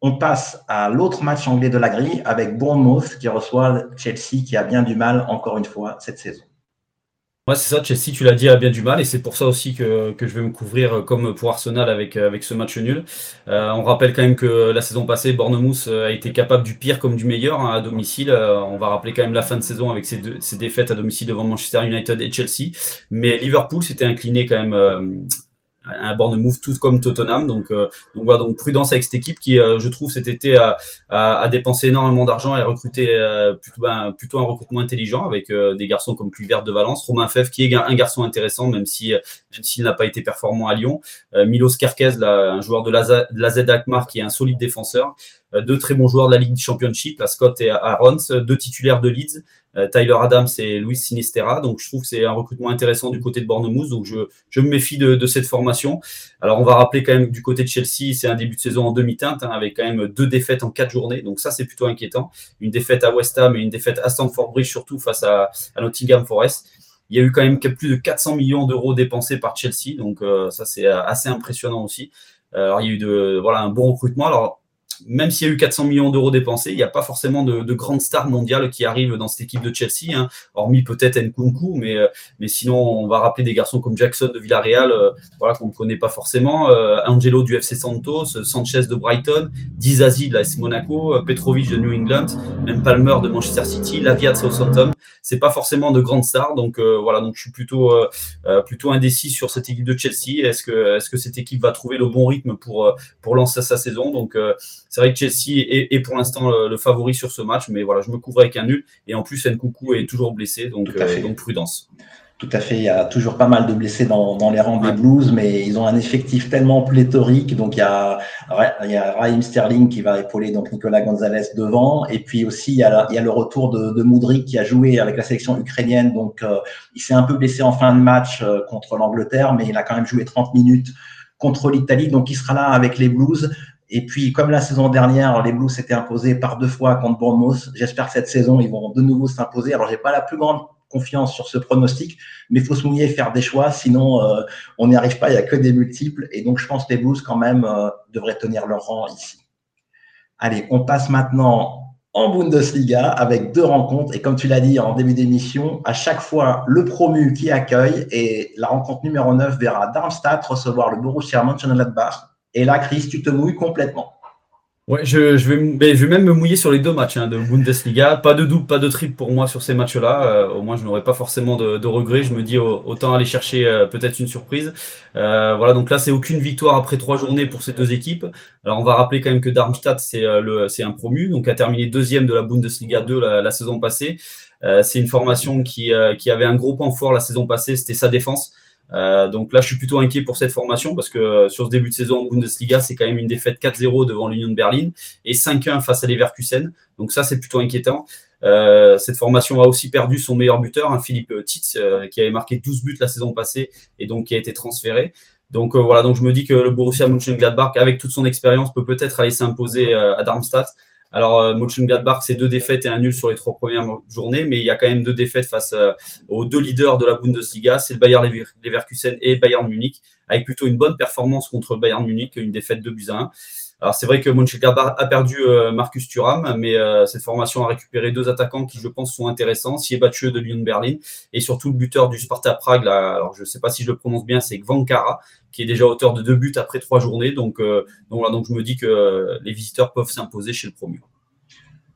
A: On passe à l'autre match anglais de la grille avec Bournemouth qui reçoit Chelsea qui a bien du mal encore une fois cette saison.
B: Ouais, c'est ça, Chelsea, tu l'as dit, a bien du mal, et c'est pour ça aussi que, que, je vais me couvrir euh, comme pour Arsenal avec, euh, avec ce match nul. Euh, on rappelle quand même que la saison passée, Bournemouth a été capable du pire comme du meilleur hein, à domicile. on va rappeler quand même la fin de saison avec ses, deux, ses défaites à domicile devant Manchester United et Chelsea. Mais Liverpool s'était incliné quand même un Bournemouth tout comme Tottenham. Donc, donc voilà, donc prudence avec cette équipe qui, je trouve, cet été a, dépensé énormément d'argent et a recruté plutôt, ben, plutôt un recrutement intelligent avec des garçons comme Kluivert de Valence, Romain Feff qui est un garçon intéressant même si même s'il n'a pas été performant à Lyon, Milos Kerkez, un joueur de la, de la Z qui est un solide défenseur. Euh, deux très bons joueurs de la Ligue Championship, à Scott et à Rons, deux titulaires de Leeds, euh, Tyler Adams et Luis Sinistera. Donc je trouve que c'est un recrutement intéressant du côté de Bournemouth. Donc je, je me méfie de, cette formation. Alors on va rappeler quand même du côté de Chelsea, c'est un début de saison en demi-teinte hein, avec quand même deux défaites en quatre journées. Donc ça c'est plutôt inquiétant. Une défaite à West Ham et une défaite à Stamford Bridge surtout face à, Nottingham Forest. Il y a eu quand même plus de 400 millions d'euros dépensés par Chelsea, donc euh, ça c'est assez impressionnant aussi. alors il y a eu de, voilà un bon recrutement. Alors même s'il y a eu 400 millions d'euros dépensés, il n'y a pas forcément de, de, grandes stars mondiales qui arrivent dans cette équipe de Chelsea, hein, hormis peut-être Nkunku, mais, euh, mais sinon on va rappeler des garçons comme Jackson de Villarreal, euh, voilà, qu'on ne connaît pas forcément, euh, Angelo du FC Santos, Sanchez de Brighton, Dizazi de l'AS Monaco, Petrovic de New England, même Palmer de Manchester City, Lavia de Southampton. C'est pas forcément de grandes stars, donc voilà, donc je suis plutôt plutôt indécis sur cette équipe de Chelsea. Est-ce que est-ce que cette équipe va trouver le bon rythme pour pour lancer sa saison? Donc c'est vrai que Chelsea est, pour l'instant le, favori sur ce match, mais voilà, je me couvre avec un nul. Et en plus, Nkoukou est toujours blessé, donc, euh, donc prudence.
A: Tout à fait, il y a toujours pas mal de blessés dans, dans les rangs des Blues, mais ils ont un effectif tellement pléthorique. Donc il y a, il y a Raheem Sterling qui va épauler donc Nicolas Gonzalez devant, et puis aussi il y a, il y a le retour de, de Moudric qui a joué avec la sélection ukrainienne. Donc euh, il s'est un peu blessé en fin de match euh, contre l'Angleterre, mais il a quand même joué 30 minutes contre l'Italie, donc il sera là avec les Blues. Et puis, comme la saison dernière, les Blues s'étaient imposés par deux fois contre Bournemouth, j'espère que cette saison, ils vont de nouveau s'imposer. Alors, j'ai pas la plus grande confiance sur ce pronostic, mais il faut se mouiller et faire des choix, sinon euh, on n'y arrive pas, il n'y a que des multiples. Et donc, je pense que les Blues, quand même, euh, devraient tenir leur rang ici. Allez, on passe maintenant en Bundesliga avec deux rencontres. Et comme tu l'as dit en début d'émission, à chaque fois, le promu qui accueille. Et la rencontre numéro 9 verra Darmstadt recevoir le Borussia Mönchengladbach et là, Chris, tu te mouilles complètement.
B: Ouais, je, vais, même me mouiller sur les deux matchs hein, de Bundesliga. Pas de double, pas de triple pour moi sur ces matchs-là. Euh, au moins, je n'aurai pas forcément de, de regrets. Je me dis autant aller chercher euh, peut-être une surprise. Euh, voilà, donc là, c'est aucune victoire après trois journées pour ces deux équipes. Alors, on va rappeler quand même que Darmstadt, c'est un promu, donc a terminé deuxième de la Bundesliga 2 la, la saison passée. c'est une formation qui, qui avait un gros point fort la saison passée, c'était sa défense. Euh, donc là, je suis plutôt inquiet pour cette formation parce que euh, sur ce début de saison en Bundesliga, c'est quand même une défaite 4-0 devant l'Union de Berlin et 5-1 face à Leverkusen. Donc ça, c'est plutôt inquiétant. Euh, cette formation a aussi perdu son meilleur buteur, hein, Philippe Titz, euh, qui avait marqué 12 buts la saison passée et donc qui a été transféré. Donc voilà, donc je me dis que le Borussia Mönchengladbach, avec toute son expérience, peut peut-être aller s'imposer à Darmstadt. Alors, euh, Mönchengladbach, c'est deux défaites et un nul sur les trois premières journées, mais il y a quand même deux défaites face euh, aux deux leaders de la Bundesliga, c'est le Bayern Leverkusen et Bayern Munich, avec plutôt une bonne performance contre le Bayern Munich, une défaite de buts à 1. Alors c'est vrai que Mönchengladbach a perdu euh, Marcus Thuram, mais euh, cette formation a récupéré deux attaquants qui je pense sont intéressants, Siebatcheux de Lyon Berlin et surtout le buteur du Sparta Prague, là, alors je ne sais pas si je le prononce bien, c'est Gvankara, qui est déjà auteur de deux buts après trois journées. Donc, euh, donc, voilà, donc je me dis que les visiteurs peuvent s'imposer chez le premier.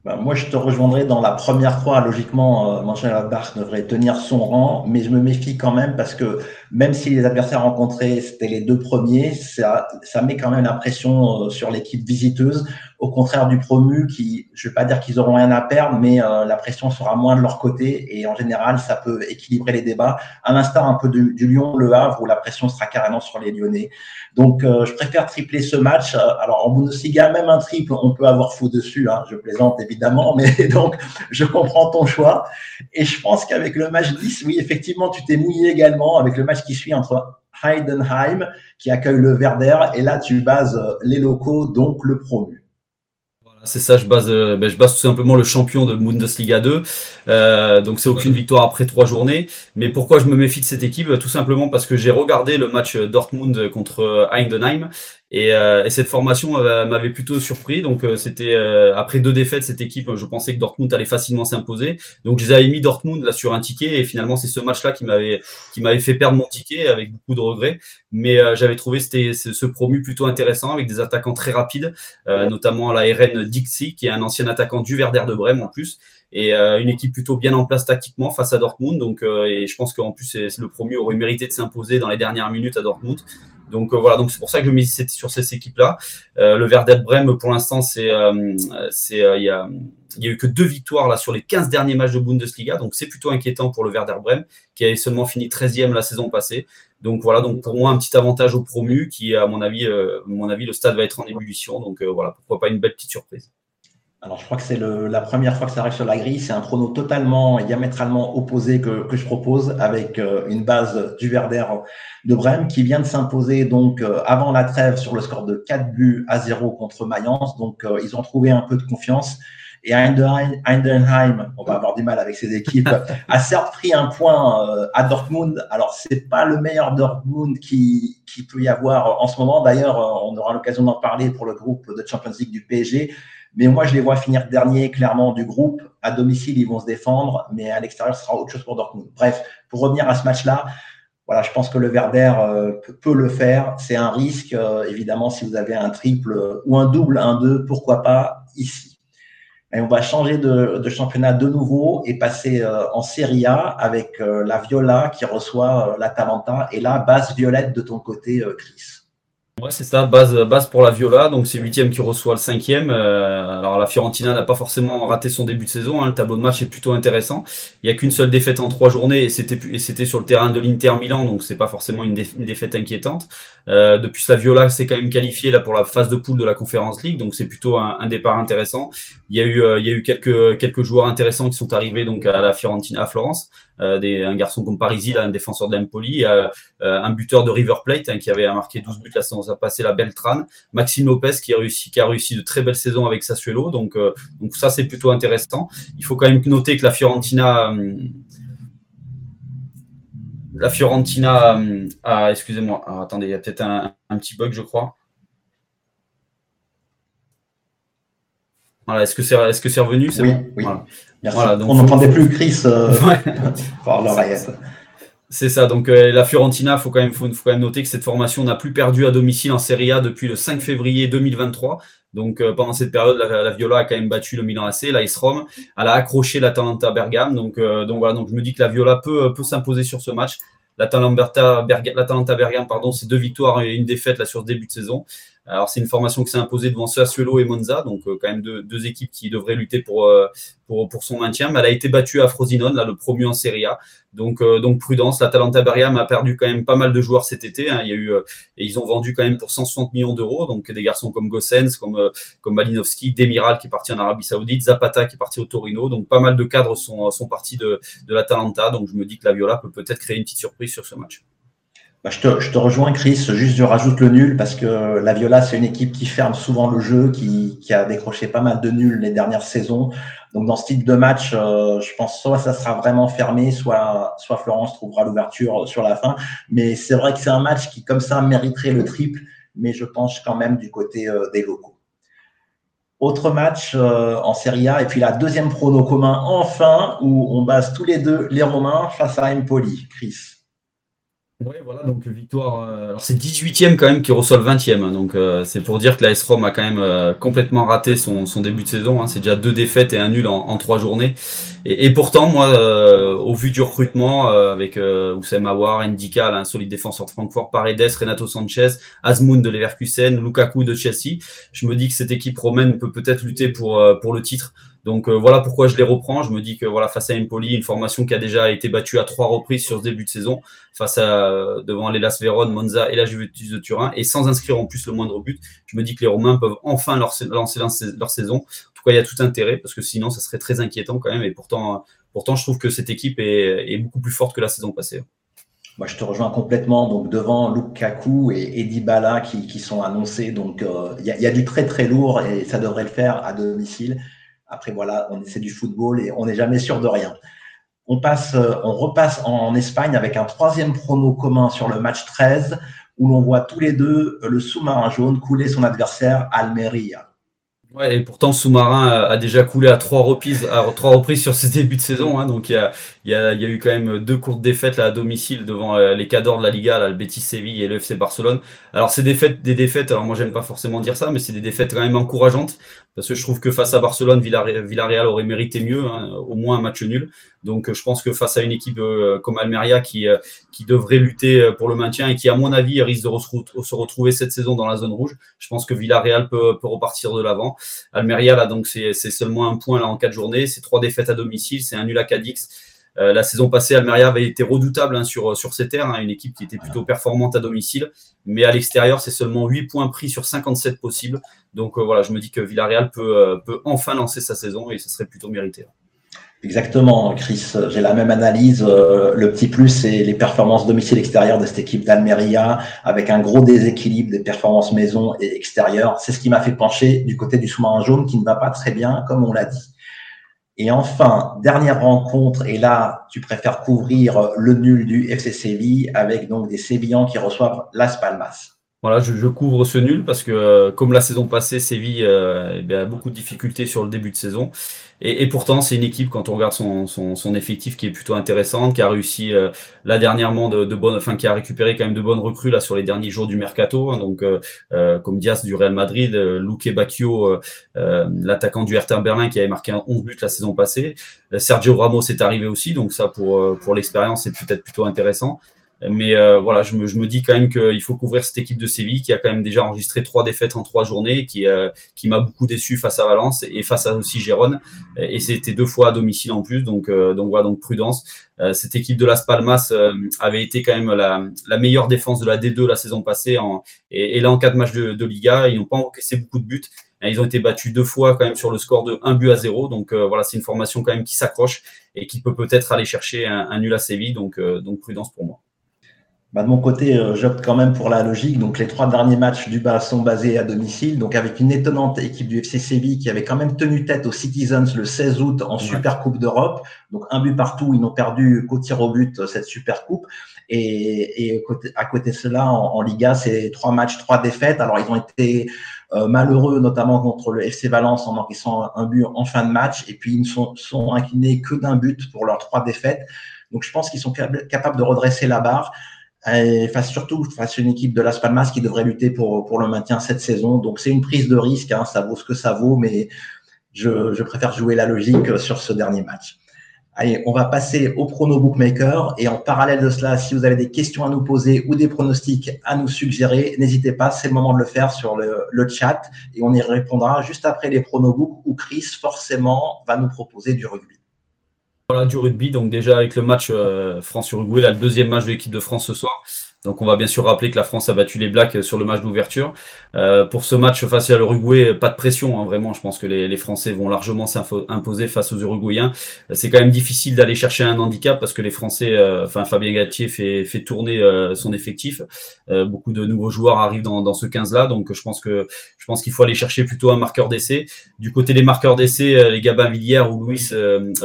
A: Ben, moi, je te rejoindrai dans la première fois. Logiquement, euh, Mönchengladbach devrait tenir son rang, mais je me méfie quand même parce que même si les adversaires rencontrés, c'était les deux premiers, ça, ça met quand même la pression euh, sur l'équipe visiteuse, au contraire du promu qui, je vais pas dire qu'ils auront rien à perdre, mais euh, la pression sera moins de leur côté et en général, ça peut équilibrer les débats, à l'instar un peu du, du Lyon-Le Havre où la pression sera carrément sur les Lyonnais. Donc, euh, je préfère tripler ce match. Alors, en Bundesliga, même un triple, on peut avoir faux dessus. Hein, je plaisante évidemment, mais donc, je comprends ton choix. Et je pense qu'avec le match 10, oui, effectivement, tu t'es mouillé également avec le match qui suit entre Heidenheim qui accueille le Werder et là tu bases euh, les locaux donc le promu.
B: c'est ça, je base, euh, ben, je base tout simplement le champion de Bundesliga 2. Euh, donc c'est aucune victoire après trois journées. Mais pourquoi je me méfie de cette équipe? Tout simplement parce que j'ai regardé le match Dortmund contre Heidenheim et, euh, et, cette formation euh, m'avait plutôt surpris. Donc euh, c'était après deux défaites, cette équipe, je pensais que Dortmund allait facilement s'imposer. Donc je les avais mis Dortmund là sur un ticket et finalement c'est ce match-là qui m'avait qui m'avait fait perdre mon ticket avec beaucoup de regrets. Mais j'avais trouvé c'était ce promu plutôt intéressant avec des attaquants très rapides, notamment la RN Dixie qui est un ancien attaquant du Werder de Brême en plus et une équipe plutôt bien en place tactiquement face à Dortmund. Donc, et je pense qu'en plus, le promu aurait mérité de s'imposer dans les dernières minutes à Dortmund. Donc voilà, donc c'est pour ça que je mise sur ces équipes-là. le Werder Brême, pour l'instant, c'est, c'est, il y a il n'y a eu que deux victoires là sur les 15 derniers matchs de Bundesliga, donc c'est plutôt inquiétant pour le Werder Brême, qui avait seulement fini 13e la saison passée. Donc voilà, donc pour moi un petit avantage au promu, qui à mon avis, mon avis le stade va être en ébullition, donc voilà, pourquoi pas une belle petite surprise.
A: Alors, je crois que c'est la première fois que ça arrive sur la grille. C'est un chrono totalement diamétralement opposé que, que je propose avec euh, une base du Verder de Brême qui vient de s'imposer donc euh, avant la trêve sur le score de 4 buts à 0 contre Mayence. Donc, euh, ils ont trouvé un peu de confiance. Et Heidenheim, on va avoir du mal avec ces équipes, a certes pris un point à Dortmund. Alors, c'est pas le meilleur Dortmund qui, qui peut y avoir en ce moment. D'ailleurs, on aura l'occasion d'en parler pour le groupe de Champions League du PSG. Mais moi, je les vois finir dernier clairement du groupe. À domicile, ils vont se défendre, mais à l'extérieur, ce sera autre chose pour Dortmund. Bref, pour revenir à ce match-là, voilà, je pense que le Verder euh, peut, le faire. C'est un risque, euh, évidemment, si vous avez un triple ou un double, un deux, pourquoi pas ici. Et on va changer de, championnat de nouveau et passer euh, en Serie A avec la Viola qui reçoit l'Atalanta. Et là, base violette de ton côté, Chris.
B: Ouais, c'est ça, base, base pour la Viola, donc c'est huitième qui reçoit le cinquième. Euh, alors la Fiorentina n'a pas forcément raté son début de saison, hein, le tableau de match est plutôt intéressant. Il n'y a qu'une seule défaite en trois journées et c'était sur le terrain de l'Inter Milan, donc c'est pas forcément une, défaite inquiétante. Euh, depuis la Viola s'est quand même qualifiée là pour la phase de poule de la Conference League, donc c'est plutôt un, départ intéressant. Il y a eu, euh, il y a eu quelques quelques joueurs intéressants qui sont arrivés donc à la Fiorentina à Florence. Euh, des, un garçon comme Parisi, un défenseur d'Empoli, euh, euh, un buteur de River Plate hein, qui avait marqué 12 buts la saison passée, la Beltrán, Maxime Lopez qui a réussi, qui a réussi de très belles saisons avec Sassuolo, donc, donc ça c'est plutôt intéressant. Il faut quand même noter que la Fiorentina la Fiorentina a, excusez-moi, attendez, il y a peut-être un, petit bug, je crois. Voilà, est-ce que c'est est -ce revenu?
A: C'est bon? oui. On n'entendait plus Chris euh, par l'oreillette.
B: C'est ça. Donc euh, la Fiorentina, faut quand même, faut, quand même noter que cette formation n'a plus perdu à domicile en Serie A depuis le 5 février 2023. Donc euh, pendant cette période, la, Viola a quand même battu le Milan AC, l'AS Rome. Elle a accroché l'Atalanta Bergame. Donc donc voilà. Donc je me dis que la Viola peut peut s'imposer sur ce match. L'Atalanta Bergame, pardon, c'est deux victoires et une défaite là sur ce début de saison. Alors, c'est une formation qui s'est imposée devant Sassuolo et Monza, donc euh, quand même deux, équipes qui devraient lutter pour, euh, pour, pour, son maintien. Mais elle a été battue à Frosinone, là, le promu en Serie A. Donc, euh, donc prudence. L'Atalanta Bergame a perdu quand même pas mal de joueurs cet été. Hein. Il y a eu, et ils ont vendu quand même pour 160 millions d'euros. Donc, des garçons comme Gossens, comme, comme Malinowski, Demiral qui est parti en Arabie Saoudite, Zapata qui est parti au Torino. Donc, pas mal de cadres sont, sont partis de, de l'Atalanta. Donc, je me dis que la Viola peut peut-être créer une petite surprise sur ce match.
A: Bah, je, te, rejoins, Chris. Juste, je rajoute le nul parce que la Viola, c'est une équipe qui ferme souvent le jeu, qui, a décroché pas mal de nuls les dernières saisons. Donc, dans ce type de match, euh, je pense soit ça sera vraiment fermé, soit, Florence trouvera l'ouverture sur la fin. Mais c'est vrai que c'est un match qui, comme ça, mériterait le triple, mais je pense quand même du côté euh, des locaux. Autre match euh, en Serie A, et puis la deuxième prono commun, enfin, où on base tous les deux les Romains face à Empoli. Chris.
B: Oui, voilà, donc victoire. Euh, alors c'est 18e quand même qui reçoit le 20e. Hein, donc euh, c'est pour dire que la S-Rom a quand même euh, complètement raté son, début de saison. Hein, c'est déjà deux défaites et un nul en, trois journées. Et, pourtant, moi, au vu du recrutement avec Oussem Aouar, Ndika, un solide défenseur de Francfort, Paredes, Renato Sanchez, Azmoun de Leverkusen, Lukaku de Chelsea, je me dis que cette équipe romaine peut peut-être lutter pour, pour le titre. Donc euh, voilà pourquoi je les reprends. Je me dis que voilà face à Empoli, une formation qui a déjà été battue à trois reprises sur ce début de saison, face à euh, devant l'Elas Vérone, Monza et la Juventus de Turin, et sans inscrire en plus le moindre but, je me dis que les Romains peuvent enfin lancer leur saison. En tout cas, il y a tout intérêt parce que sinon, ça serait très inquiétant quand même. Et pourtant, pourtant, je trouve que cette équipe est, beaucoup plus forte que la saison passée.
A: Moi, je te rejoins complètement. Donc, devant Lukaku et Eddie Bala qui, sont annoncés, donc euh, il y, a, du très très lourd et ça devrait le faire à domicile. Après, voilà, essaie du football et on n'est jamais sûr de rien. On, passe, euh, on repasse en Espagne avec un troisième prono commun sur le match 13 où l'on voit tous les deux le sous-marin jaune couler son adversaire Almeria.
B: Ouais, et pourtant, Sous-Marin a, déjà coulé à trois reprises, sur ses débuts de saison. Hein, donc, il y, a, eu quand même deux courtes défaites à domicile devant euh, les cadors de la Liga, là, le Betis Séville et le Barcelone. Alors, c'est des défaites, des défaites. Alors, moi, j'aime pas forcément dire ça, mais c'est des défaites quand même encourageantes. Parce que je trouve que face à Barcelone, Villarreal aurait mérité mieux, hein, au moins un match nul. Donc je pense que face à une équipe euh, comme Almeria qui, euh, qui devrait lutter pour le maintien et qui, à mon avis, risque de se retrouver cette saison dans la zone rouge, je pense que Villarreal peut, repartir de l'avant. Almeria, là, donc c'est seulement un point en quatre journées, c'est trois défaites à domicile, c'est un nul à Cadix. Euh, la saison passée, Almeria avait été redoutable hein, sur, sur ses terres, hein, une équipe qui était plutôt performante à domicile, mais à l'extérieur, c'est seulement 8 points pris sur 57 possibles. Donc euh, voilà, je me dis que Villarreal peut, euh, peut enfin lancer sa saison et ce serait plutôt mérité.
A: Exactement, Chris. J'ai la même analyse. Le petit plus, c'est les performances domicile-extérieur de cette équipe d'Almeria, avec un gros déséquilibre des performances maison et extérieures. C'est ce qui m'a fait pencher du côté du sous-marin jaune, qui ne va pas très bien, comme on l'a dit. Et enfin, dernière rencontre, et là, tu préfères couvrir le nul du FC Séville avec donc des Sévillans qui reçoivent Las Palmas.
B: Voilà, je, couvre ce nul parce que, euh, comme la saison passée, Séville euh, eh a beaucoup de difficultés sur le début de saison. Et, pourtant, c'est une équipe, quand on regarde son, son, effectif, qui est plutôt intéressante, qui a réussi euh, là dernièrement de, de bonnes, enfin, qui a récupéré quand même de bonnes recrues là sur les derniers jours du mercato. Hein. donc, comme Diaz du Real Madrid, Luque Bacchio, l'attaquant du Hertha Berlin qui avait marqué un 11 buts la saison passée. Sergio Ramos est arrivé aussi, donc ça, pour, pour l'expérience, c'est peut-être plutôt intéressant. Mais euh, voilà, je me, je me, dis quand même qu'il faut couvrir cette équipe de Séville qui a quand même déjà enregistré trois défaites en trois journées, qui, euh, qui m'a beaucoup déçu face à Valence et face à aussi Gérone. Et c'était deux fois à domicile en plus, donc, euh, donc voilà, donc prudence. cette équipe de Las Palmas avait été quand même la, la, meilleure défense de la D2 la saison passée. En, et, là, en quatre matchs de, de Liga, ils n'ont pas encaissé beaucoup de buts. Ils ont été battus deux fois quand même sur le score de 1 but à 0. Donc voilà, c'est une formation quand même qui s'accroche et qui peut peut-être aller chercher un, un, nul à Séville. Donc, donc prudence pour moi.
A: Bah, de mon côté, euh, j'opte quand même pour la logique. Donc, les trois derniers matchs du bas sont basés à domicile. Donc, avec une étonnante équipe du FC Séville qui avait quand même tenu tête aux Citizens le 16 août en Super Coupe d'Europe. Donc, un but partout. Ils n'ont perdu qu'au tir au but euh, cette Super Coupe. Et, et à côté de cela, en, Liga, c'est trois matchs, trois défaites. Alors, ils ont été euh, malheureux, notamment contre le FC Valence en encaissant un but en fin de match. Et puis, ils ne sont, sont inclinés que d'un but pour leurs trois défaites. Donc, je pense qu'ils sont capables de redresser la barre et face surtout face à une équipe de Las Palmas qui devrait lutter pour, pour le maintien cette saison. Donc c'est une prise de risque, hein, ça vaut ce que ça vaut, mais je, je, préfère jouer la logique sur ce dernier match. Allez, on va passer au prono bookmaker et en parallèle de cela, si vous avez des questions à nous poser ou des pronostics à nous suggérer, n'hésitez pas, c'est le moment de le faire sur le, le, chat et on y répondra juste après les pronos book où Chris forcément va nous proposer du rugby.
B: Voilà, du rugby, donc déjà avec le match euh, France-Uruguay, le deuxième match de l'équipe de France ce soir. Donc on va bien sûr rappeler que la France a battu les Blacks sur le match d'ouverture. Euh, pour ce match face à l'Uruguay, pas de pression, hein, vraiment. Je pense que les, Français vont largement s'imposer face aux Uruguayens. C'est quand même difficile d'aller chercher un handicap parce que les Français, euh, enfin Fabien Galtier fait, tourner euh, son effectif. Euh, beaucoup de nouveaux joueurs arrivent dans, ce 15-là, donc je pense que pense qu'il faut aller chercher plutôt un marqueur d'essai. Du côté des marqueurs d'essai, les Gabin Villiers ou Louis,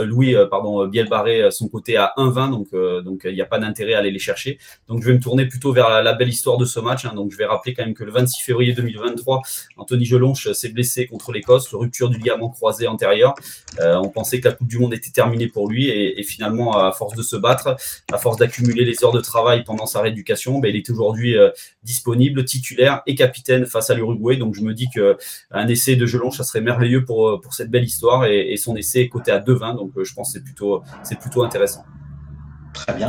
B: Louis pardon, Bielbarré sont cotés à 1,20, donc donc il n'y a pas d'intérêt à aller les chercher. Donc je vais me tourner plutôt vers la, belle histoire de ce match. Hein. Donc, je vais rappeler quand même que le 26 février 2023, Anthony Gelonche s'est blessé contre l'Écosse, rupture du ligament croisé antérieur. Euh, on pensait que la Coupe du Monde était terminée pour lui et, finalement, à force de se battre, à force d'accumuler les heures de travail pendant sa rééducation, ben, il est aujourd'hui euh, disponible, titulaire et capitaine face à l'Uruguay. Donc, je me dis qu'un essai de Gelonche, ça serait merveilleux pour, pour cette belle histoire et, son essai est coté à 2,20. Donc, euh, je pense que c'est plutôt, c'est plutôt intéressant.
A: Très bien.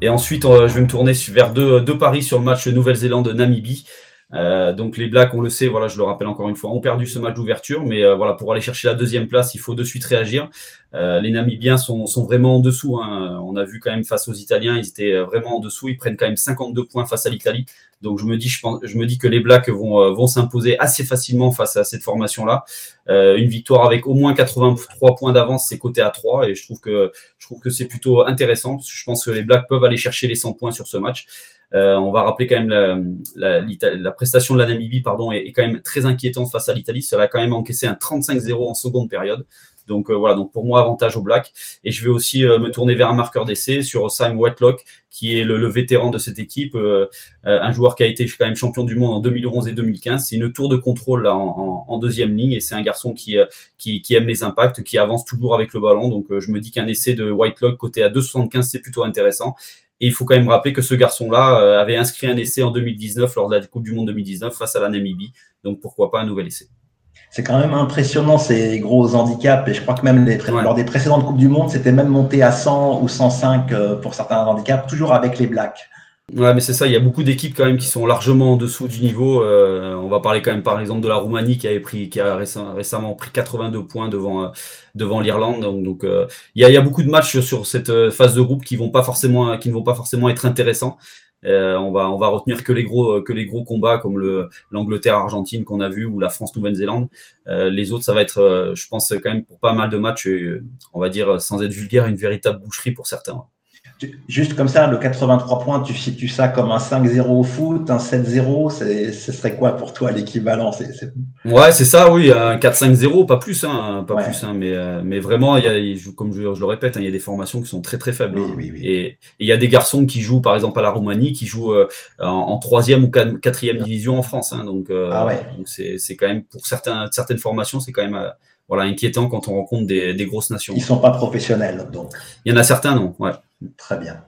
B: Et ensuite, euh, je vais me tourner vers deux, deux paris sur le match Nouvelle-Zélande-Namibie. Euh, donc les Blacks, on le sait, voilà, je le rappelle encore une fois, ont perdu ce match d'ouverture, mais euh, voilà, pour aller chercher la deuxième place, il faut de suite réagir. Euh, les Namibiens sont, vraiment en dessous. Hein. On a vu quand même face aux Italiens, ils étaient vraiment en dessous. Ils prennent quand même 52 points face à l'Italie. Donc je me dis, je, pense, je me dis que les Blacks vont, vont s'imposer assez facilement face à cette formation-là. une victoire avec au moins 83 points d'avance, c'est coté à 3, et je trouve que je trouve que c'est plutôt intéressant. Je pense que les Blacks peuvent aller chercher les 100 points sur ce match. Euh, on va rappeler quand même la, prestation de la Namibie pardon, est, quand même très inquiétante face à l'Italie. Ça a quand même encaissé un 35-0 en seconde période. Donc euh, voilà, donc pour moi, avantage au Black. Et je vais aussi euh, me tourner vers un marqueur d'essai sur Simon Whitelock, qui est le, vétéran de cette équipe, un joueur qui a été quand même champion du monde en 2011 et 2015. C'est une tour de contrôle en, deuxième ligne et c'est un garçon qui, aime les impacts, qui avance toujours avec le ballon. Donc je me dis qu'un essai de Whitelock côté à 2,75, c'est plutôt intéressant. Et il faut quand même rappeler que ce garçon-là euh, avait inscrit un essai en 2019 lors de la Coupe du Monde 2019 face à la Namibie. Donc pourquoi pas un nouvel essai?
A: C'est quand même impressionnant ces gros handicaps. Et je crois que même les, lors des précédentes Coupes du Monde, c'était même monté à 100 ou 105 euh, pour certains handicaps, toujours avec les Blacks.
B: Ouais, mais c'est ça, il y a beaucoup d'équipes quand même qui sont largement en dessous du niveau. Euh, on va parler quand même par exemple de la Roumanie qui, avait pris, qui a récemment pris 82 points devant, euh, devant l'Irlande. Donc, donc il, y a, il y, a, beaucoup de matchs sur cette phase de groupe qui, vont pas forcément, qui ne vont pas forcément être intéressants. Euh, on va on va retenir que les gros que les gros combats comme le l'Angleterre Argentine qu'on a vu ou la France Nouvelle-Zélande. Euh, les autres ça va être euh, je pense quand même pour pas mal de matchs on va dire sans être vulgaire une véritable boucherie pour certains.
A: Juste comme ça, le 83 points, tu situes ça comme un 5-0 au foot, un 7-0, ce serait quoi pour toi l'équivalent?
B: Ouais, c'est ça, oui, un 4-5-0, pas plus, hein, pas plus, hein, mais, euh, mais vraiment, il y a, comme je, le répète, hein, il y a des formations qui sont très très faibles. et il y a des garçons qui jouent, par exemple, à la Roumanie, qui jouent euh, en troisième ou quatrième division en France. donc, euh, ah c'est quand même, pour certains, certaines formations, c'est quand même voilà, inquiétant quand on rencontre des, des grosses nations.
A: Ils sont pas professionnels, donc.
B: Il y en a certains, non, ouais.
A: Très bien.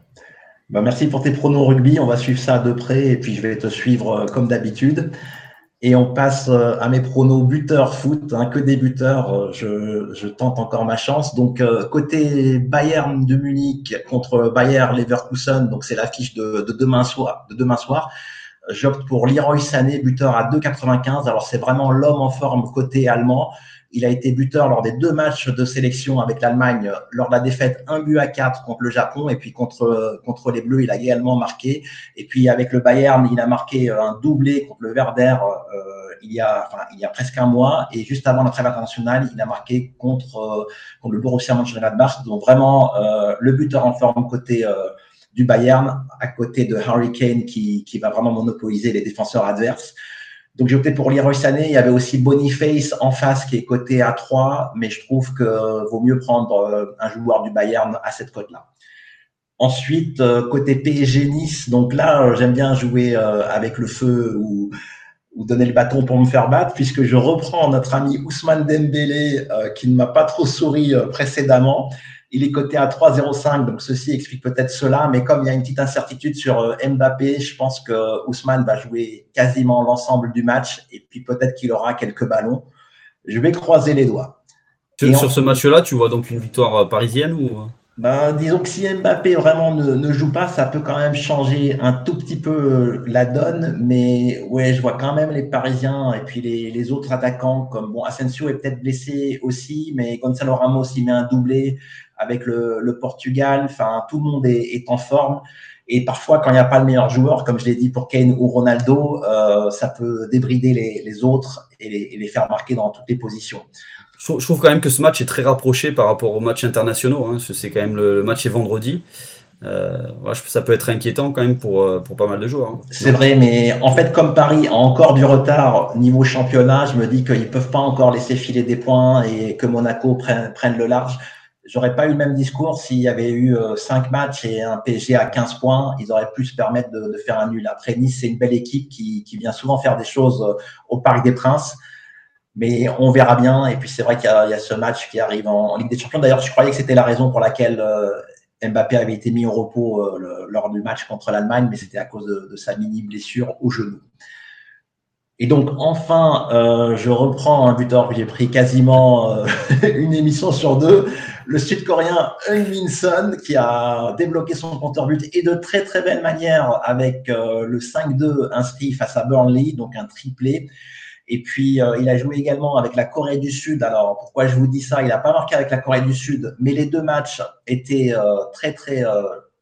A: Bah, merci pour tes pronos rugby. On va suivre ça de près et puis je vais te suivre euh, comme d'habitude. Et on passe euh, à mes pronos buteurs foot, hein, que des buteurs. Euh, je, tente encore ma chance. Donc côté Bayern de Munich contre Bayern Leverkusen, donc c'est l'affiche de, de, demain soir. De demain soir. J'opte pour Leroy Sané, buteur à 2,95. Alors c'est vraiment l'homme en forme côté allemand. Il a été buteur lors des deux matchs de sélection avec l'Allemagne, lors de la défaite un but à 4 contre le Japon, et puis contre, contre les Bleus, il a également marqué. Et puis avec le Bayern, il a marqué un doublé contre le Werder euh, il, y a, il y a presque un mois, et juste avant la trêve internationale, il a marqué contre, euh, contre le Borussia Mönchengladbach. Donc vraiment, euh, le buteur en forme côté du Bayern, à côté de Harry Kane qui, qui va vraiment monopoliser les défenseurs adverses. Donc j'ai opté pour Leroy Sané. Il y avait aussi Boniface en face qui est coté à 3, mais je trouve que vaut mieux prendre euh, un joueur du Bayern à cette cote-là. Ensuite, euh, côté PSG Nice, donc là, euh, j'aime bien jouer avec le feu ou, donner le bâton pour me faire battre, puisque je reprends notre ami Ousmane Dembélé, qui ne m'a pas trop souri précédemment. Il est coté à 3,05, donc ceci explique peut-être cela. Mais comme il y a une petite incertitude sur euh, Mbappé, je pense que Ousmane va jouer quasiment l'ensemble du match et puis peut-être qu'il aura quelques ballons. Je vais croiser les doigts.
B: Sur, ce match-là, tu vois donc une victoire euh, parisienne ou euh?
A: Ben, disons que si Mbappé vraiment ne, joue pas, ça peut quand même changer un tout petit peu la donne. Mais ouais, je vois quand même les Parisiens et puis les, autres attaquants comme bon, Asensio est peut-être blessé aussi, mais Gonzalo Ramos il met un doublé avec le, Portugal. Enfin, tout le monde est, en forme. Et parfois, quand il n'y a pas le meilleur joueur, comme je l'ai dit pour Kane ou Ronaldo, euh, ça peut débrider les, autres et les, faire marquer dans toutes les positions.
B: Je trouve quand même que ce match est très rapproché par rapport aux matchs internationaux. Hein. C'est quand même le, match est vendredi. Euh, ça peut être inquiétant quand même pour, euh, pour pas mal de joueurs. Hein.
A: C'est vrai, mais en fait, comme Paris a encore du retard niveau championnat, je me dis qu'ils peuvent pas encore laisser filer des points et que Monaco prenne, prenne le large j'aurais pas eu le même discours s'il y avait eu euh, cinq matchs et un PSG à 15 points. Ils auraient pu se permettre de, faire un nul. Après, Nice, c'est une belle équipe qui, vient souvent faire des choses euh, au Parc des Princes. Mais on verra bien. Et puis, c'est vrai qu'il y, a ce match qui arrive en, Ligue des Champions. D'ailleurs, je croyais que c'était la raison pour laquelle euh, Mbappé avait été mis au repos lors du match contre l'Allemagne, mais c'était à cause de, sa mini blessure au genou. Et donc enfin, je reprends un buteur que j'ai pris quasiment une émission sur deux, le Sud-Coréen Eun Min Son, qui a débloqué son compteur but et de très très belle manière avec euh, le 5-2 inscrit face à Burnley, donc un triplé. Et puis il a joué également avec la Corée du Sud. Alors pourquoi je vous dis ça? Il n'a pas marqué avec la Corée du Sud, mais les deux matchs étaient très très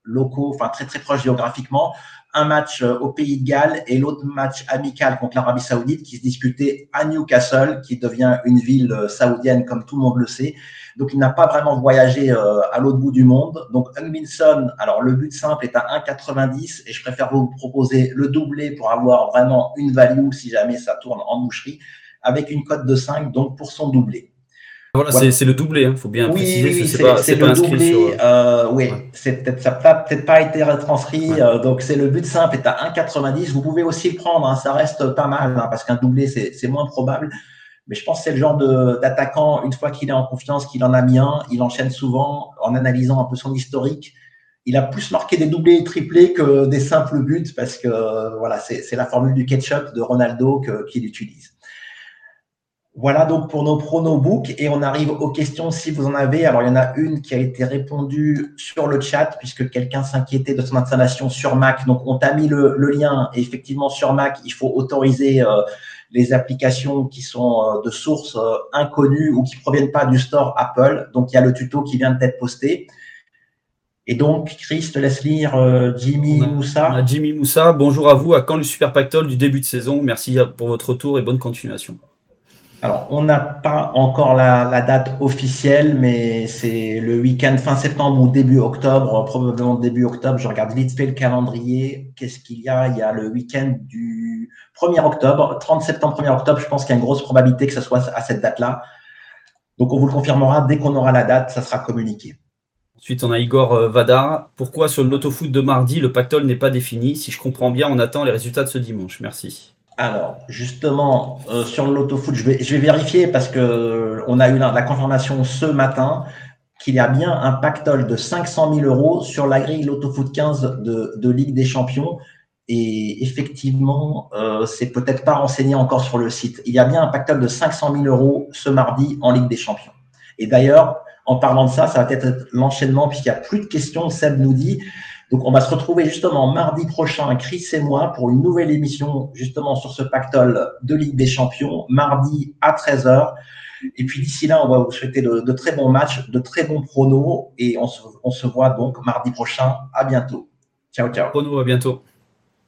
A: locaux, enfin très très proches géographiquement un match euh, au Pays de Galles et l'autre match amical contre l'Arabie Saoudite qui se disputait à Newcastle, qui devient une ville euh, saoudienne comme tout le monde le sait. Donc il n'a pas vraiment voyagé euh, à l'autre bout du monde. Donc Minson, alors le but simple est à 1,90 et je préfère vous proposer le doublé pour avoir vraiment une value si jamais ça tourne en moucherie avec une cote de 5 donc pour son doublé.
B: Voilà, c'est le doublé, il hein, faut bien préciser.
A: Oui, c'est le doublé. Euh, oui, peut ça n'a peut-être pas été retranscrit. Euh, donc, c'est le but simple est à 1,90. Vous pouvez aussi le prendre, hein, ça reste pas mal, hein, parce qu'un doublé, c'est moins probable. Mais je pense que c'est le genre d'attaquant, une fois qu'il est en confiance, qu'il en a mis un, il enchaîne souvent en analysant un peu son historique. Il a plus marqué des doublés et triplés que des simples buts, parce que voilà, c'est la formule du ketchup de Ronaldo qu'il utilise. Voilà donc pour nos pronobook et on arrive aux questions si vous en avez. Alors il y en a une qui a été répondue sur le chat puisque quelqu'un s'inquiétait de son installation sur Mac. Donc on t'a mis le, lien et effectivement sur Mac il faut autoriser euh, les applications qui sont euh, de sources euh, inconnues ou qui proviennent pas du store Apple. Donc il y a le tuto qui vient d'être posté. Et donc, Chris, te laisse lire Jimmy Moussa.
B: Jimmy Moussa, bonjour à vous. À quand le Super Pactole du début de saison Merci pour votre retour et bonne continuation.
A: Alors, on n'a pas encore la, date officielle, mais c'est le week-end fin septembre ou début octobre, probablement début octobre. Je regarde vite fait le calendrier. Qu'est-ce qu'il y a? Il y a le week-end du 1er octobre, 30 septembre, 1er octobre. Je pense qu'il y a une grosse probabilité que ce soit à cette date-là. Donc, on vous le confirmera dès qu'on aura la date, ça sera communiqué.
B: Ensuite, on a Igor euh, Vadar. Pourquoi sur le l'autofoot de mardi, le pactole n'est pas défini? Si je comprends bien, on attend les résultats de ce dimanche. Merci.
A: Alors, justement, euh, sur l'autofoot, je vais, je vais vérifier parce que euh, on a eu la, confirmation ce matin qu'il y a bien un pactole de 500 000 euros sur la grille l'autofoot 15 de, Ligue des Champions. Et effectivement, euh, c'est peut-être pas renseigné encore sur le site. Il y a bien un pactole de 500 000 euros ce mardi en Ligue des Champions. Et d'ailleurs, en parlant de ça, ça va être l'enchaînement puisqu'il n'y a plus de questions. Seb nous dit, donc, on va se retrouver justement mardi prochain, Chris et moi, pour une nouvelle émission justement sur ce pactole de Ligue des Champions, mardi à 13h. Et puis d'ici là, on va vous souhaiter de, très bons matchs, de très bons pronos. Et on se, on se voit donc mardi prochain. À bientôt. Ciao, ciao.
B: Pronos, à bientôt.